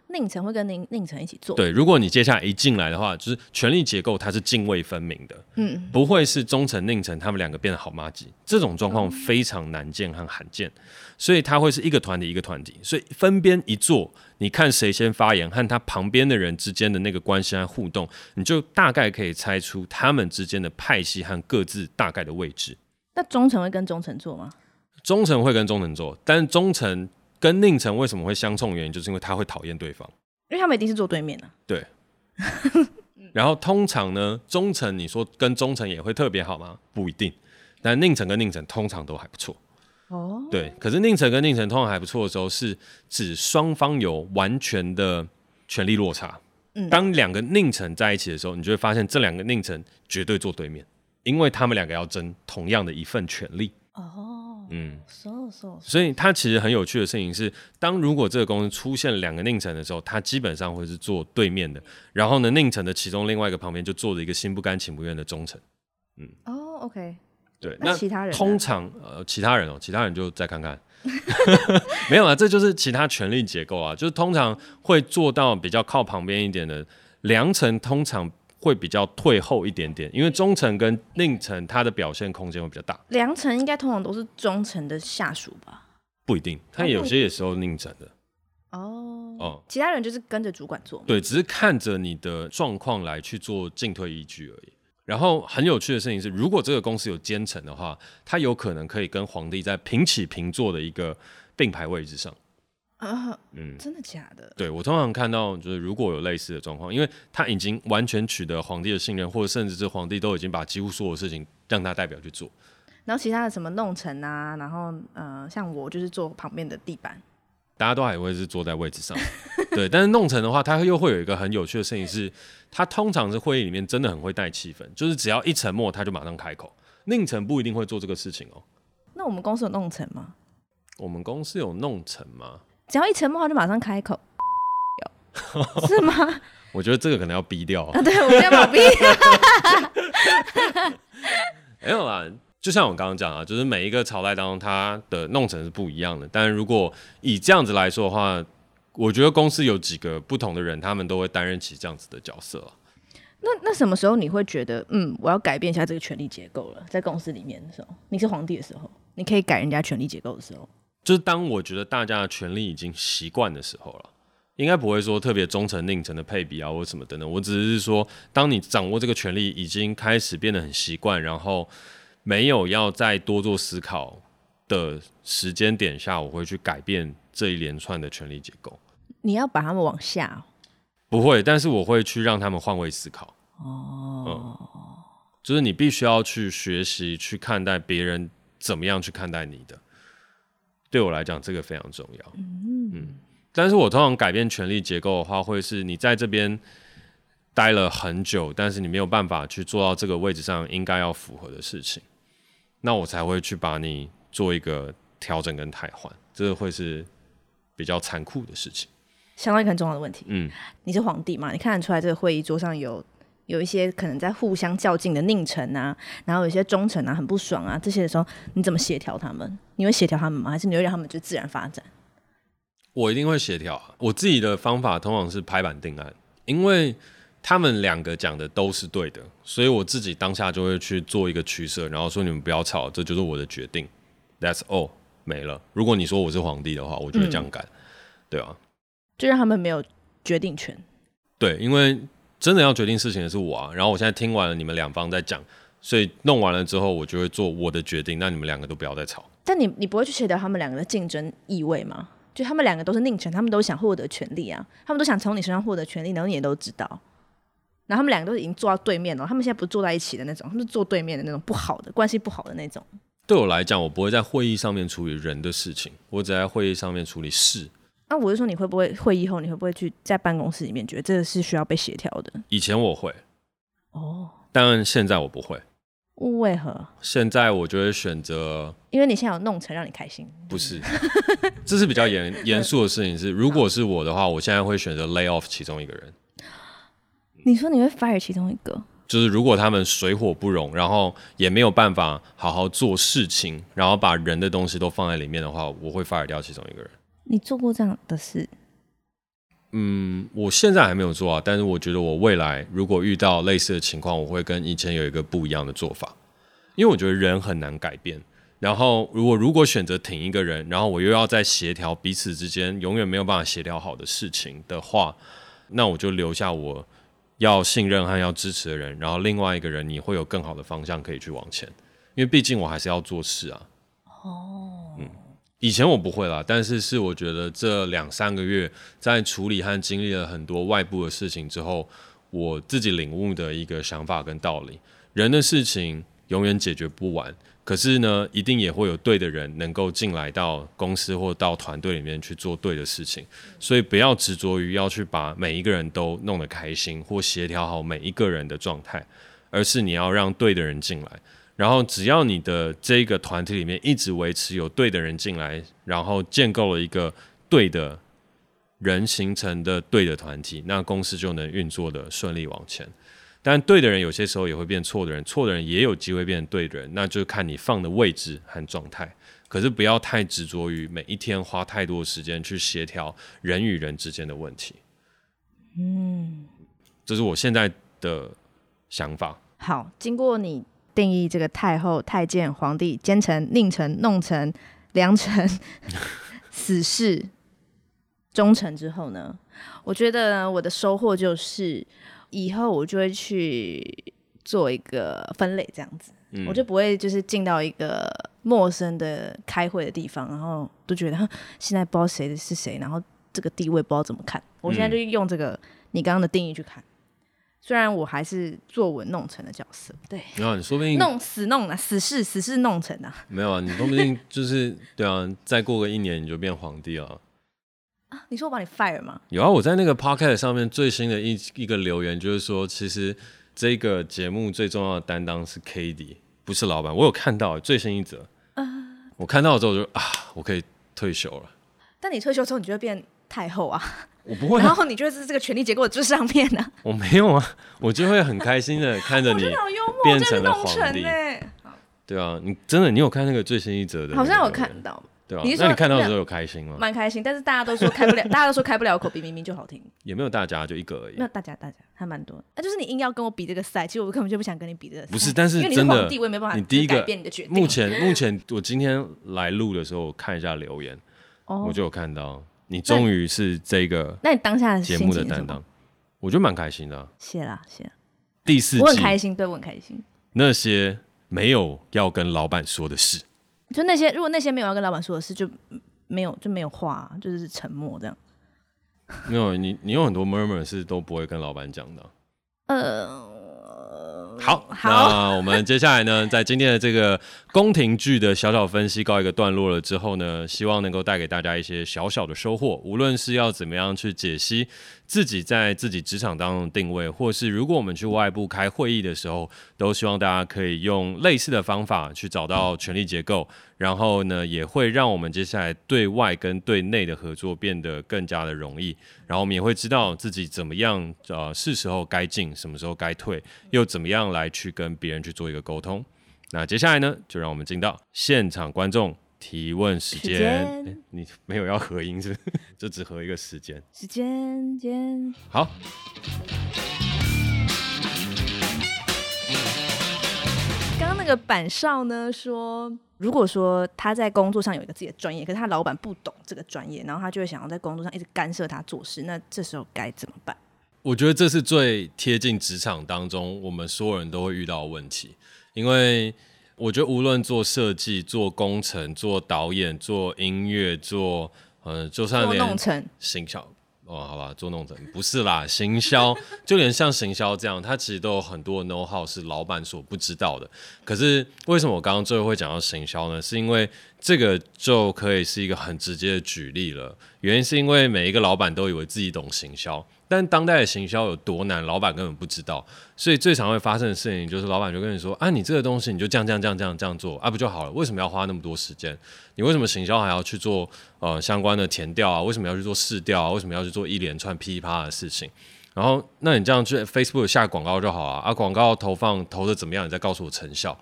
哦，佞臣会跟宁宁城一起做。对，如果你接下来一进来的话，就是权力结构它是泾渭分明的，嗯，不会是忠诚宁城他们两个变得好妈鸡，这种状况非常难见和罕见，所以它会是一个团体一个团体，所以分边一坐，你看谁先发言和他旁边的人之间的那个关系和互动，你就大概可以猜出他们之间的派系和各自大概的位置。那忠诚会跟忠诚做吗？忠诚会跟忠诚做，但是忠臣。跟宁城为什么会相冲？原因就是因为他会讨厌对方，因为他们一定是坐对面的。对，然后通常呢，忠诚你说跟忠诚也会特别好吗？不一定，但宁城跟宁城通常都还不错。哦，对，可是宁城跟宁城通常还不错的时候，是指双方有完全的权力落差。嗯，当两个宁城在一起的时候，你就会发现这两个宁城绝对坐对面，因为他们两个要争同样的一份权利。哦。嗯.所以它其实很有趣的事情是，当如果这个公司出现两个宁城的时候，它基本上会是坐对面的。然后呢，宁城的其中另外一个旁边就坐着一个心不甘情不愿的忠臣。嗯，哦、oh,，OK，对，那其他人通常呃，其他人哦，其他人就再看看，没有啊，这就是其他权力结构啊，就是通常会做到比较靠旁边一点的良臣，通常。会比较退后一点点，因为忠臣跟佞臣他的表现空间会比较大。良臣应该通常都是中臣的下属吧？不一定，他有些也是佞臣的。哦哦，其他人就是跟着主管做。对，只是看着你的状况来去做进退依据而已。然后很有趣的事情是，如果这个公司有奸臣的话，他有可能可以跟皇帝在平起平坐的一个并排位置上。啊，嗯，真的假的？对，我通常看到就是如果有类似的状况，因为他已经完全取得皇帝的信任，或者甚至是皇帝都已经把几乎所有事情让他代表去做。然后其他的什么弄臣啊，然后呃，像我就是坐旁边的地板，大家都还会是坐在位置上。对，但是弄臣的话，他又会有一个很有趣的事情是，他通常是会议里面真的很会带气氛，就是只要一沉默，他就马上开口。宁臣不一定会做这个事情哦。那我们公司有弄臣吗？我们公司有弄臣吗？只要一沉默，他就马上开口，是吗？我觉得这个可能要逼掉啊！对，我们要把逼掉。没有啦，就像我刚刚讲啊，就是每一个朝代当中，它的弄成是不一样的。但是如果以这样子来说的话，我觉得公司有几个不同的人，他们都会担任起这样子的角色啊。那那什么时候你会觉得，嗯，我要改变一下这个权力结构了？在公司里面的时候，你是皇帝的时候，你可以改人家权力结构的时候。就是当我觉得大家的权利已经习惯的时候了，应该不会说特别忠诚佞臣的配比啊或什么等等。我只是说，当你掌握这个权利已经开始变得很习惯，然后没有要再多做思考的时间点下，我会去改变这一连串的权力结构。你要把他们往下？不会，但是我会去让他们换位思考。哦，嗯，就是你必须要去学习去看待别人怎么样去看待你的。对我来讲，这个非常重要。嗯，嗯，但是我通常改变权力结构的话，会是你在这边待了很久，但是你没有办法去做到这个位置上应该要符合的事情，那我才会去把你做一个调整跟汰换，这个会是比较残酷的事情。相当一个很重要的问题，嗯，你是皇帝嘛？你看得出来这个会议桌上有有一些可能在互相较劲的佞臣啊，然后有一些忠臣啊很不爽啊，这些的时候你怎么协调他们？你会协调他们吗？还是你会让他们就自然发展？我一定会协调。我自己的方法通常是拍板定案，因为他们两个讲的都是对的，所以我自己当下就会去做一个取舍，然后说你们不要吵，这就是我的决定。That's all，没了。如果你说我是皇帝的话，我就会这样干，嗯、对啊，就让他们没有决定权。对，因为真的要决定事情的是我啊。然后我现在听完了你们两方在讲，所以弄完了之后，我就会做我的决定。那你们两个都不要再吵。但你你不会去协调他们两个的竞争意味吗？就他们两个都是宁权，他们都想获得权利啊，他们都想从你身上获得权利，然后你也都知道。然后他们两个都已经坐到对面了，他们现在不是坐在一起的那种，他们是坐对面的那种不好的关系不好的那种。对我来讲，我不会在会议上面处理人的事情，我只在会议上面处理事。那、啊、我是说，你会不会会议后，你会不会去在办公室里面觉得这个是需要被协调的？以前我会，哦，但现在我不会。为何？现在我就会选择，因为你现在有弄成让你开心。不是，这是比较严 严肃的事情。是，如果是我的话，我现在会选择 lay off 其中一个人。你说你会 fire 其中一个？就是如果他们水火不容，然后也没有办法好好做事情，然后把人的东西都放在里面的话，我会 fire 掉其中一个人。你做过这样的事？嗯，我现在还没有做啊，但是我觉得我未来如果遇到类似的情况，我会跟以前有一个不一样的做法，因为我觉得人很难改变。然后如果如果选择挺一个人，然后我又要再协调彼此之间永远没有办法协调好的事情的话，那我就留下我要信任和要支持的人，然后另外一个人你会有更好的方向可以去往前，因为毕竟我还是要做事啊。哦，嗯。以前我不会啦，但是是我觉得这两三个月在处理和经历了很多外部的事情之后，我自己领悟的一个想法跟道理：人的事情永远解决不完，可是呢，一定也会有对的人能够进来到公司或到团队里面去做对的事情。所以不要执着于要去把每一个人都弄得开心或协调好每一个人的状态，而是你要让对的人进来。然后，只要你的这个团体里面一直维持有对的人进来，然后建构了一个对的人形成的对的团体，那公司就能运作的顺利往前。但对的人有些时候也会变错的人，错的人也有机会变成对的人，那就看你放的位置和状态。可是不要太执着于每一天花太多时间去协调人与人之间的问题。嗯，这是我现在的想法。好，经过你。定义这个太后、太监、皇帝、奸臣、佞臣、弄臣、良臣、死士、忠臣之后呢，我觉得我的收获就是，以后我就会去做一个分类，这样子，嗯、我就不会就是进到一个陌生的开会的地方，然后都觉得现在不知道谁是谁，然后这个地位不知道怎么看。我现在就用这个你刚刚的定义去看。虽然我还是作文弄成的角色，对，没有，你说不定弄死弄啊，死是死是弄臣啊，没有啊，你说不定就是对啊，再过个一年你就变皇帝了啊？你说我把你 fire 吗？有啊，我在那个 podcast 上面最新的一一个留言就是说，其实这个节目最重要的担当是 Cady，不是老板。我有看到最新一则，呃、我看到了之后就啊，我可以退休了。但你退休之后，你就会变太后啊。我不会、啊，然后你觉得是这个权力结构最上面呢？我没有啊，我就会很开心的看着你 变成了皇帝。对啊，你真的你有看那个最新一则的？好像有看到，对啊。那你看到的时候有开心吗？蛮开心，但是大家都说开不了，大家都说开不了口，比明明就好听。也没有大家，就一个而已。没有大家，大家还蛮多。那就是你硬要跟我比这个赛，其实我根本就不想跟你比这个赛。不是，但是真的，因为你是皇帝，我也没办法。你第一个改变你的决定。目前目前我今天来录的时候，我看一下留言，我就有看到。你终于是这个，那你当下节目的担当，我觉得蛮开心的、啊。谢啦，谢啦。第四季，我很开心，对我很开心。那些没有要跟老板说的事，就那些如果那些没有要跟老板说的事，就没有就没有话、啊，就是沉默这样。没有，你你有很多 murmur 是都不会跟老板讲的。呃，好，好，那我们接下来呢，在今天的这个宫廷剧的小小分析告一个段落了之后呢，希望能够带给大家一些小小的收获。无论是要怎么样去解析自己在自己职场当中的定位，或是如果我们去外部开会议的时候，都希望大家可以用类似的方法去找到权力结构，然后呢，也会让我们接下来对外跟对内的合作变得更加的容易。然后我们也会知道自己怎么样，呃，是时候该进，什么时候该退，又怎么样来去跟别人去做一个沟通。那接下来呢，就让我们进到现场观众提问时间。你没有要合音是不是？就只合一个时间。时间间。好。刚刚那个板少呢说，如果说他在工作上有一个自己的专业，可是他老板不懂这个专业，然后他就会想要在工作上一直干涉他做事，那这时候该怎么办？我觉得这是最贴近职场当中我们所有人都会遇到的问题，因为我觉得无论做设计、做工程、做导演、做音乐、做呃，就算连行销哦，好吧，做弄成不是啦，行销就连像行销这样，它其实都有很多 know how 是老板所不知道的。可是为什么我刚刚最后会讲到行销呢？是因为这个就可以是一个很直接的举例了。原因是因为每一个老板都以为自己懂行销。但当代的行销有多难，老板根本不知道，所以最常会发生的事情就是老板就跟你说：“啊，你这个东西你就这样这样这样这样这样做啊，不就好了？为什么要花那么多时间？你为什么行销还要去做呃相关的填调啊？为什么要去做市调啊？为什么要去做一连串噼里啪的事情？然后那你这样去 Facebook 下广告就好啊，啊广告投放投的怎么样？你再告诉我成效。”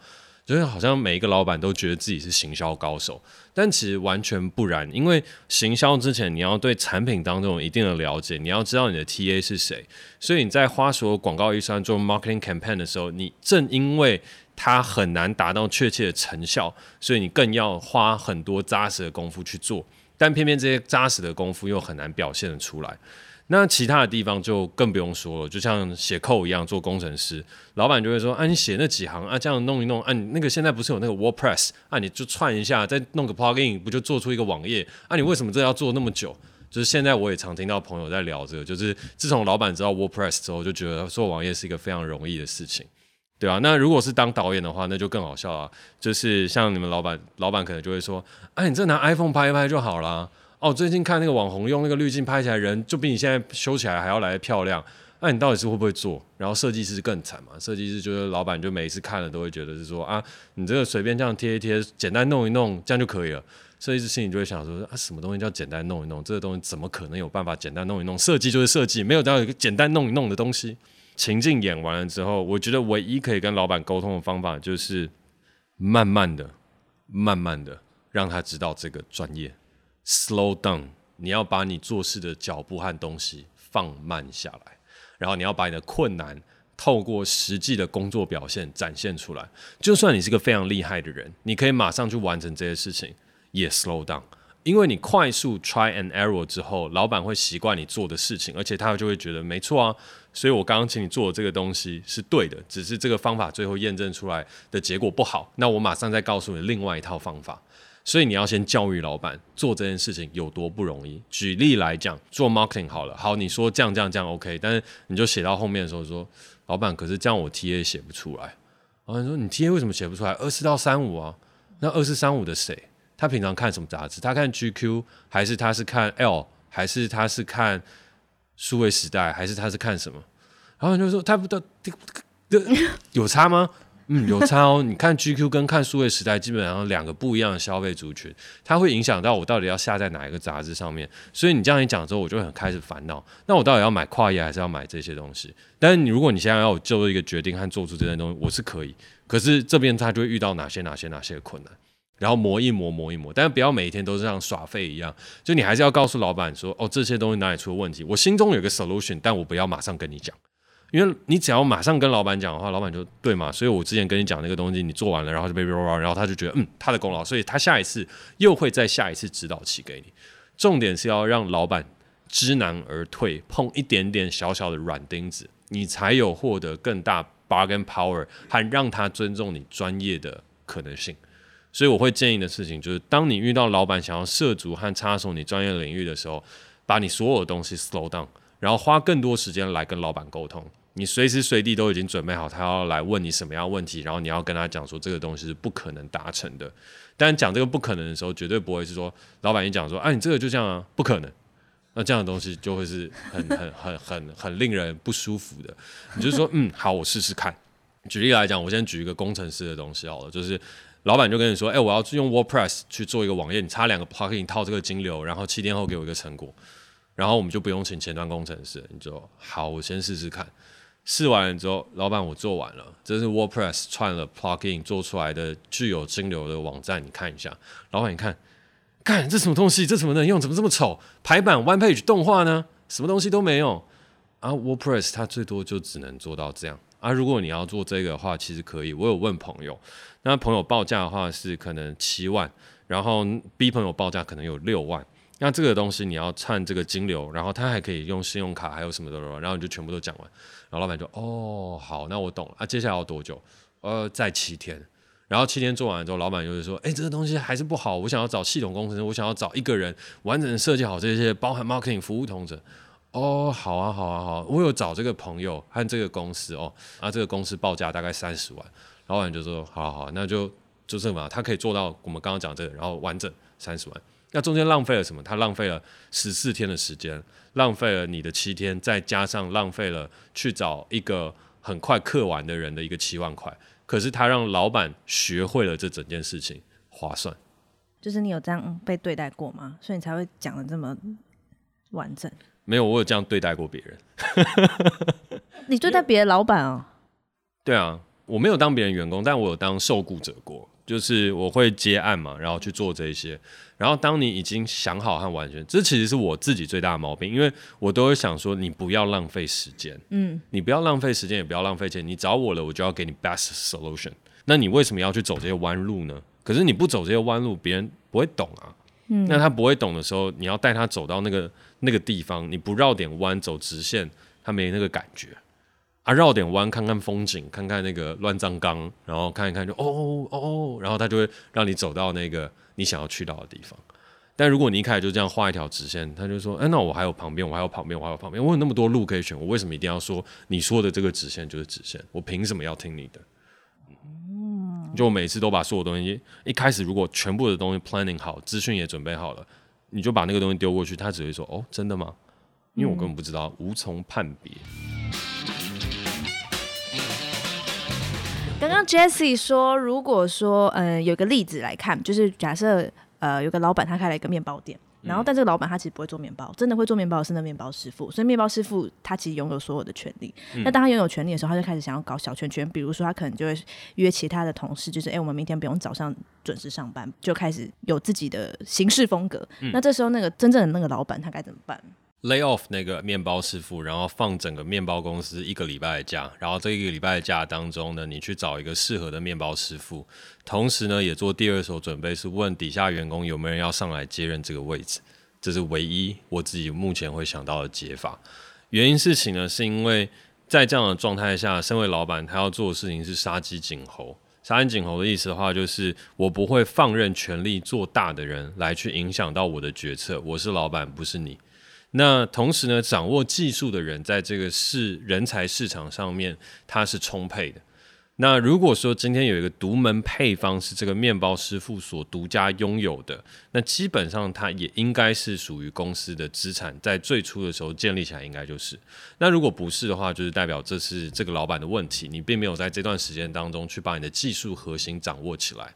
就是好像每一个老板都觉得自己是行销高手，但其实完全不然。因为行销之前，你要对产品当中有一定的了解，你要知道你的 TA 是谁。所以你在花所有广告预算做 marketing campaign 的时候，你正因为它很难达到确切的成效，所以你更要花很多扎实的功夫去做。但偏偏这些扎实的功夫又很难表现得出来。那其他的地方就更不用说了，就像写 code 一样，做工程师，老板就会说：啊，你写那几行啊，这样弄一弄，啊，你那个现在不是有那个 WordPress，啊，你就串一下，再弄个 plugin，不就做出一个网页？啊，你为什么这要做那么久？就是现在我也常听到朋友在聊这个，就是自从老板知道 WordPress 之后，就觉得做网页是一个非常容易的事情，对啊，那如果是当导演的话，那就更好笑了，就是像你们老板，老板可能就会说：啊，你这拿 iPhone 拍一拍就好了。哦，最近看那个网红用那个滤镜拍起来，人就比你现在修起来还要来得漂亮。那、你到底是会不会做？然后设计师更惨嘛？设计师就是老板，就每一次看了都会觉得是说啊，你这个随便这样贴一贴，简单弄一弄，这样就可以了。设计师心里就会想说啊，什么东西叫简单弄一弄？这个东西怎么可能有办法简单弄一弄？设计就是设计，没有到一个简单弄一弄的东西。情境演完了之后，我觉得唯一可以跟老板沟通的方法就是慢慢的、慢慢的让他知道这个专业。Slow down，你要把你做事的脚步和东西放慢下来，然后你要把你的困难透过实际的工作表现展现出来。就算你是个非常厉害的人，你可以马上去完成这些事情，也 slow down，因为你快速 try and error 之后，老板会习惯你做的事情，而且他就会觉得没错啊。所以我刚刚请你做的这个东西是对的，只是这个方法最后验证出来的结果不好。那我马上再告诉你另外一套方法。所以你要先教育老板做这件事情有多不容易。举例来讲，做 marketing 好了，好，你说这样这样这样 OK，但是你就写到后面的时候说，老板，可是这样我 TA 写不出来。然后你说你 TA 为什么写不出来？二四到三五啊，那二四三五的谁？他平常看什么杂志？他看 GQ 还是他是看 L 还是他是看数位时代还是他是看什么？然后你就说他不得 有差吗？嗯，有差哦。你看 GQ 跟看数位时代，基本上两个不一样的消费族群，它会影响到我到底要下在哪一个杂志上面。所以你这样一讲之后，我就很开始烦恼。那我到底要买跨页还是要买这些东西？但是你如果你现在要我做一个决定和做出这些东西，我是可以。可是这边他就会遇到哪些哪些哪些困难，然后磨一磨磨一磨。但是不要每一天都是像耍废一样，就你还是要告诉老板说，哦，这些东西哪里出了问题，我心中有个 solution，但我不要马上跟你讲。因为你只要马上跟老板讲的话，老板就对嘛。所以我之前跟你讲那个东西，你做完了，然后就被 roll 然后他就觉得嗯，他的功劳，所以他下一次又会再下一次指导期给你。重点是要让老板知难而退，碰一点点小小的软钉子，你才有获得更大 bargain power 和让他尊重你专业的可能性。所以我会建议的事情就是，当你遇到老板想要涉足和插手你专业领域的时候，把你所有的东西 slow down，然后花更多时间来跟老板沟通。你随时随地都已经准备好，他要来问你什么样问题，然后你要跟他讲说这个东西是不可能达成的。但讲这个不可能的时候，绝对不会是说老板一讲说，哎、啊，你这个就这样啊，不可能。那这样的东西就会是很很很很很令人不舒服的。你就说，嗯，好，我试试看。举例来讲，我先举一个工程师的东西好了，就是老板就跟你说，哎、我要用 WordPress 去做一个网页，你插两个 plugin 套这个金流，然后七天后给我一个成果，然后我们就不用请前端工程师。你就好，我先试试看。试完了之后，老板我做完了，这是 WordPress 串了 plugin 做出来的具有金流的网站，你看一下。老板你看，看这什么东西？这怎么能用？怎么这么丑？排版 one page 动画呢？什么东西都没有啊？WordPress 它最多就只能做到这样。啊，如果你要做这个的话，其实可以。我有问朋友，那朋友报价的话是可能七万，然后 B 朋友报价可能有六万。那这个东西你要串这个金流，然后他还可以用信用卡，还有什么的，然后你就全部都讲完。然后老板就哦，好，那我懂了。啊，接下来要多久？呃，再七天。然后七天做完之后，老板就是说，哎，这个东西还是不好，我想要找系统工程师，我想要找一个人完整的设计好这些，包含 marketing 服务统整。哦，好啊，好啊，好，我有找这个朋友和这个公司哦，啊，这个公司报价大概三十万，老板就说，好好好，那就就这么，他可以做到我们刚刚讲这个，然后完整三十万，那中间浪费了什么？他浪费了十四天的时间，浪费了你的七天，再加上浪费了去找一个很快刻完的人的一个七万块，可是他让老板学会了这整件事情，划算。就是你有这样被对待过吗？所以你才会讲的这么完整。没有，我有这样对待过别人。你对待别的老板哦？对啊，我没有当别人员工，但我有当受雇者过。就是我会接案嘛，然后去做这些。然后当你已经想好和完全，这其实是我自己最大的毛病，因为我都会想说，你不要浪费时间，嗯，你不要浪费时间，也不要浪费钱。你找我了，我就要给你 best solution。那你为什么要去走这些弯路呢？可是你不走这些弯路，别人不会懂啊。嗯，那他不会懂的时候，你要带他走到那个。那个地方你不绕点弯走直线，他没那个感觉啊。绕点弯看看风景，看看那个乱葬岗，然后看一看就哦哦哦，然后他就会让你走到那个你想要去到的地方。但如果你一开始就这样画一条直线，他就说：“哎，那我还有旁边，我还有旁边，我还有旁边，我有那么多路可以选，我为什么一定要说你说的这个直线就是直线？我凭什么要听你的？”嗯，就每次都把所有东西一开始如果全部的东西 planning 好，资讯也准备好了。你就把那个东西丢过去，他只会说：“哦，真的吗？”因为我根本不知道，无从判别。刚刚 Jessie 说，如果说，呃，有个例子来看，就是假设，呃，有个老板他开了一个面包店。然后，但这个老板他其实不会做面包，真的会做面包的是那面包师傅。所以，面包师傅他其实拥有所有的权利。嗯、那当他拥有权利的时候，他就开始想要搞小圈圈，比如说他可能就会约其他的同事，就是哎，我们明天不用早上准时上班，就开始有自己的行事风格。嗯、那这时候，那个真正的那个老板他该怎么办？lay off 那个面包师傅，然后放整个面包公司一个礼拜的假，然后这一个礼拜的假当中呢，你去找一个适合的面包师傅，同时呢，也做第二手准备，是问底下员工有没有人要上来接任这个位置。这是唯一我自己目前会想到的解法。原因事情呢，是因为在这样的状态下，身为老板，他要做的事情是杀鸡儆猴。杀鸡儆猴的意思的话，就是我不会放任权力做大的人来去影响到我的决策。我是老板，不是你。那同时呢，掌握技术的人，在这个市人才市场上面，他是充沛的。那如果说今天有一个独门配方是这个面包师傅所独家拥有的，那基本上它也应该是属于公司的资产，在最初的时候建立起来应该就是。那如果不是的话，就是代表这是这个老板的问题，你并没有在这段时间当中去把你的技术核心掌握起来。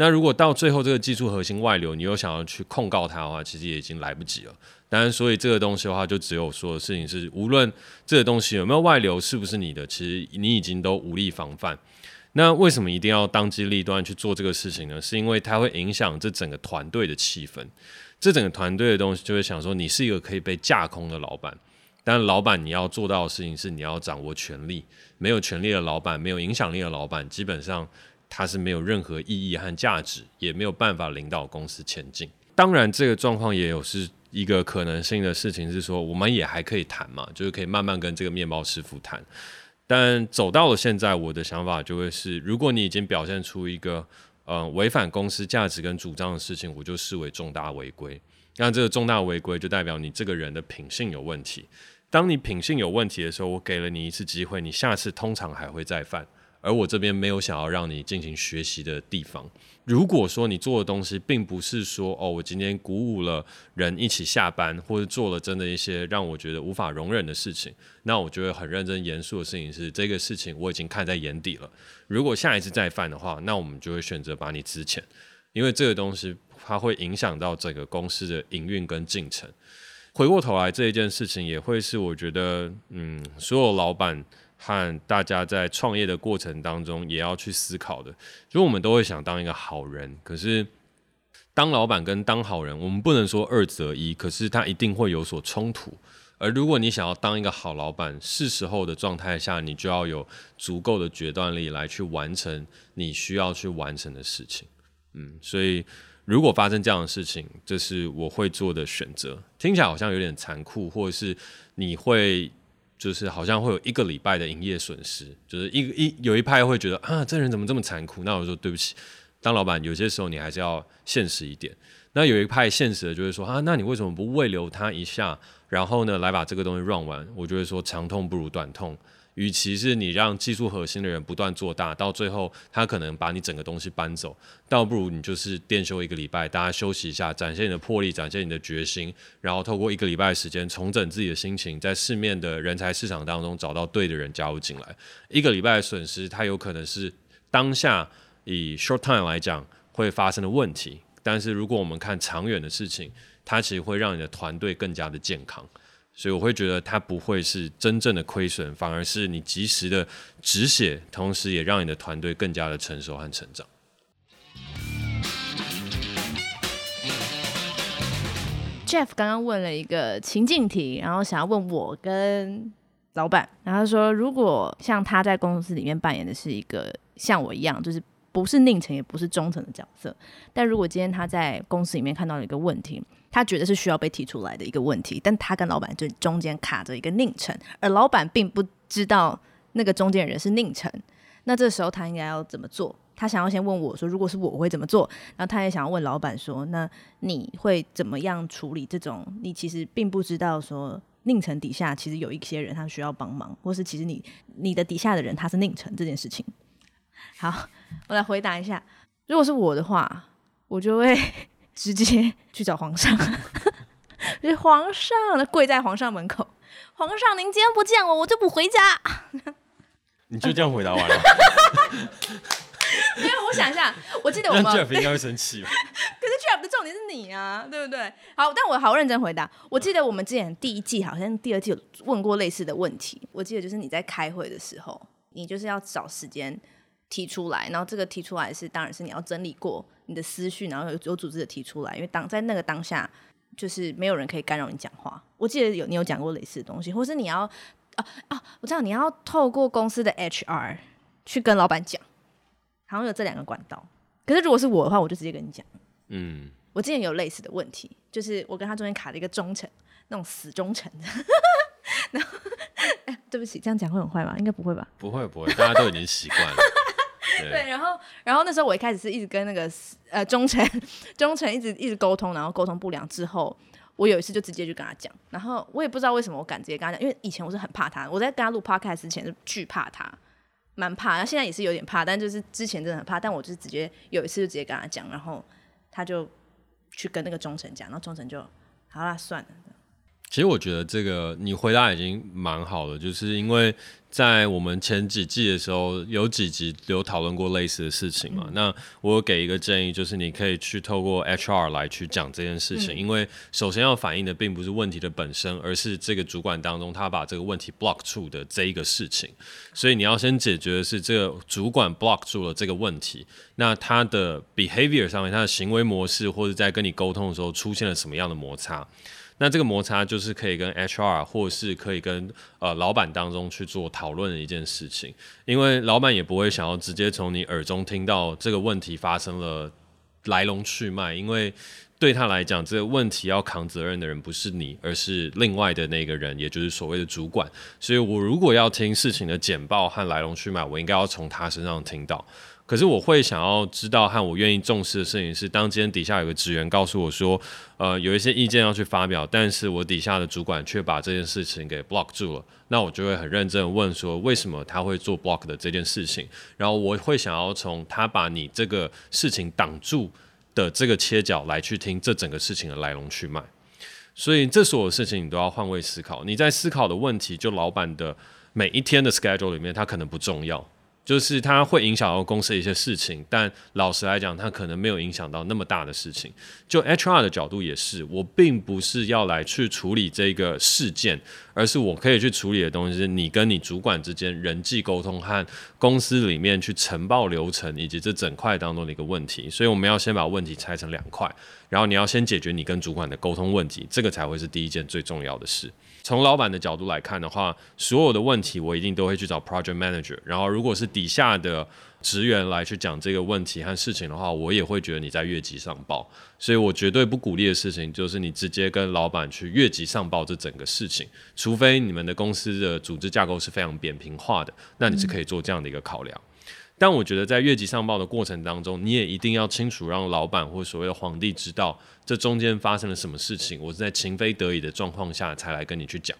那如果到最后这个技术核心外流，你又想要去控告他的话，其实也已经来不及了。当然，所以这个东西的话，就只有说的事情是，无论这个东西有没有外流，是不是你的，其实你已经都无力防范。那为什么一定要当机立断去做这个事情呢？是因为它会影响这整个团队的气氛。这整个团队的东西就会想说，你是一个可以被架空的老板，但老板你要做到的事情是，你要掌握权力。没有权力的老板，没有影响力的老板，基本上。它是没有任何意义和价值，也没有办法领导公司前进。当然，这个状况也有是一个可能性的事情，是说我们也还可以谈嘛，就是可以慢慢跟这个面包师傅谈。但走到了现在，我的想法就会是，如果你已经表现出一个呃违反公司价值跟主张的事情，我就视为重大违规。那这个重大违规就代表你这个人的品性有问题。当你品性有问题的时候，我给了你一次机会，你下次通常还会再犯。而我这边没有想要让你进行学习的地方。如果说你做的东西并不是说哦，我今天鼓舞了人一起下班，或者做了真的一些让我觉得无法容忍的事情，那我觉得很认真严肃的事情是这个事情我已经看在眼底了。如果下一次再犯的话，那我们就会选择把你资遣，因为这个东西它会影响到整个公司的营运跟进程。回过头来这一件事情也会是我觉得，嗯，所有老板。和大家在创业的过程当中，也要去思考的，就我们都会想当一个好人，可是当老板跟当好人，我们不能说二择一，可是他一定会有所冲突。而如果你想要当一个好老板，是时候的状态下，你就要有足够的决断力来去完成你需要去完成的事情。嗯，所以如果发生这样的事情，这是我会做的选择。听起来好像有点残酷，或者是你会。就是好像会有一个礼拜的营业损失，就是一一有一派会觉得啊，这人怎么这么残酷？那我说对不起，当老板有些时候你还是要现实一点。那有一派现实的就会说啊，那你为什么不慰留他一下，然后呢来把这个东西 run 完？我就会说长痛不如短痛。与其是你让技术核心的人不断做大，到最后他可能把你整个东西搬走，倒不如你就是店休一个礼拜，大家休息一下，展现你的魄力，展现你的决心，然后透过一个礼拜的时间重整自己的心情，在市面的人才市场当中找到对的人加入进来。一个礼拜的损失，它有可能是当下以 short time 来讲会发生的问题，但是如果我们看长远的事情，它其实会让你的团队更加的健康。所以我会觉得它不会是真正的亏损，反而是你及时的止血，同时也让你的团队更加的成熟和成长。Jeff 刚刚问了一个情境题，然后想要问我跟老板，然后他说，如果像他在公司里面扮演的是一个像我一样，就是不是佞臣也不是忠诚的角色，但如果今天他在公司里面看到了一个问题。他觉得是需要被提出来的一个问题，但他跟老板就中间卡着一个佞臣，而老板并不知道那个中间人是佞臣。那这时候他应该要怎么做？他想要先问我说，如果是我，我会怎么做？然后他也想要问老板说，那你会怎么样处理这种你其实并不知道说宁城底下其实有一些人他需要帮忙，或是其实你你的底下的人他是宁城这件事情。好，我来回答一下，如果是我的话，我就会。直接 去找皇上，就是皇上，跪在皇上门口。皇上，您今天不见我，我就不回家。你就这样回答完了？因为我想一下，我记得我们 Jeff 应该会生气吧？可是 Jeff 的重点是你啊，对不对？好，但我好认真回答。我记得我们之前第一季好像第二季有问过类似的问题。我记得就是你在开会的时候，你就是要找时间提出来，然后这个提出来是，当然是你要整理过。你的思绪，然后有有组织的提出来，因为当在那个当下，就是没有人可以干扰你讲话。我记得有你有讲过类似的东西，或是你要啊啊，我知道你要透过公司的 HR 去跟老板讲，好像有这两个管道。可是如果是我的话，我就直接跟你讲。嗯，我之前有类似的问题，就是我跟他中间卡了一个忠诚，那种死忠诚。然后，哎，对不起，这样讲会很坏吗？应该不会吧？不会不会，大家都已经习惯了。对，然后，然后那时候我一开始是一直跟那个呃忠臣，忠臣一直一直沟通，然后沟通不良之后，我有一次就直接就跟他讲，然后我也不知道为什么我敢直接跟他讲，因为以前我是很怕他，我在跟他录 podcast 之前是惧怕他，蛮怕，然后现在也是有点怕，但就是之前真的很怕，但我就是直接有一次就直接跟他讲，然后他就去跟那个忠臣讲，然后忠臣就好啦，算了。其实我觉得这个你回答已经蛮好了，就是因为在我们前几季的时候有几集有讨论过类似的事情嘛。嗯、那我有给一个建议，就是你可以去透过 HR 来去讲这件事情，嗯、因为首先要反映的并不是问题的本身，而是这个主管当中他把这个问题 block 住的这一个事情。所以你要先解决的是这个主管 block 住了这个问题，那他的 behavior 上面，他的行为模式或者在跟你沟通的时候出现了什么样的摩擦。那这个摩擦就是可以跟 HR 或是可以跟呃老板当中去做讨论的一件事情，因为老板也不会想要直接从你耳中听到这个问题发生了来龙去脉，因为对他来讲，这个问题要扛责任的人不是你，而是另外的那个人，也就是所谓的主管。所以我如果要听事情的简报和来龙去脉，我应该要从他身上听到。可是我会想要知道和我愿意重视的事情是，当今天底下有个职员告诉我说，呃，有一些意见要去发表，但是我底下的主管却把这件事情给 block 住了，那我就会很认真问说，为什么他会做 block 的这件事情？然后我会想要从他把你这个事情挡住的这个切角来去听这整个事情的来龙去脉。所以这所有事情你都要换位思考，你在思考的问题，就老板的每一天的 schedule 里面，它可能不重要。就是它会影响到公司一些事情，但老实来讲，它可能没有影响到那么大的事情。就 HR 的角度也是，我并不是要来去处理这个事件，而是我可以去处理的东西是你跟你主管之间人际沟通和公司里面去呈报流程以及这整块当中的一个问题。所以我们要先把问题拆成两块，然后你要先解决你跟主管的沟通问题，这个才会是第一件最重要的事。从老板的角度来看的话，所有的问题我一定都会去找 project manager。然后，如果是底下的职员来去讲这个问题和事情的话，我也会觉得你在越级上报。所以我绝对不鼓励的事情就是你直接跟老板去越级上报这整个事情，除非你们的公司的组织架构是非常扁平化的，那你是可以做这样的一个考量。但我觉得在越级上报的过程当中，你也一定要清楚让老板或所谓的皇帝知道这中间发生了什么事情。我是在情非得已的状况下才来跟你去讲，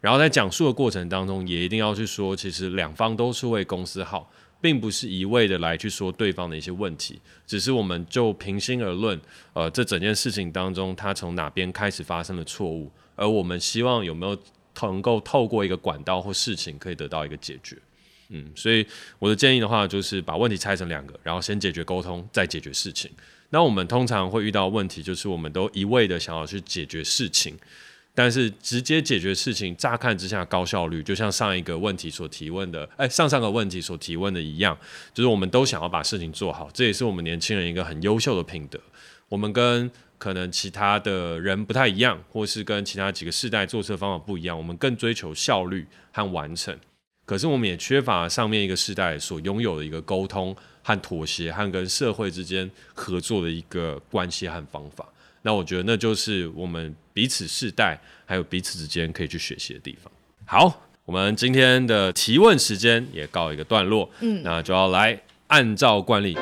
然后在讲述的过程当中，也一定要去说，其实两方都是为公司好，并不是一味的来去说对方的一些问题，只是我们就平心而论，呃，这整件事情当中，他从哪边开始发生了错误，而我们希望有没有能够透过一个管道或事情可以得到一个解决。嗯，所以我的建议的话，就是把问题拆成两个，然后先解决沟通，再解决事情。那我们通常会遇到问题，就是我们都一味的想要去解决事情，但是直接解决事情，乍看之下高效率，就像上一个问题所提问的，哎，上上个问题所提问的一样，就是我们都想要把事情做好，这也是我们年轻人一个很优秀的品德。我们跟可能其他的人不太一样，或是跟其他几个世代做事方法不一样，我们更追求效率和完成。可是我们也缺乏上面一个世代所拥有的一个沟通和妥协和跟社会之间合作的一个关系和方法。那我觉得那就是我们彼此世代还有彼此之间可以去学习的地方。好，我们今天的提问时间也告一个段落，嗯，那就要来按照惯例。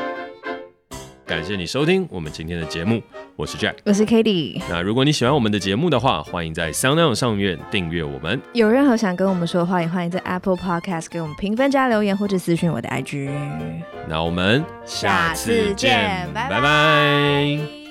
感谢你收听我们今天的节目，我是 Jack，我是 k a t i e。那如果你喜欢我们的节目的话，欢迎在 SoundOn 上面订阅我们。有任何想跟我们说的话，也欢迎在 Apple Podcast 给我们评分加留言，或者私讯我的 IG。那我们下次见，拜拜。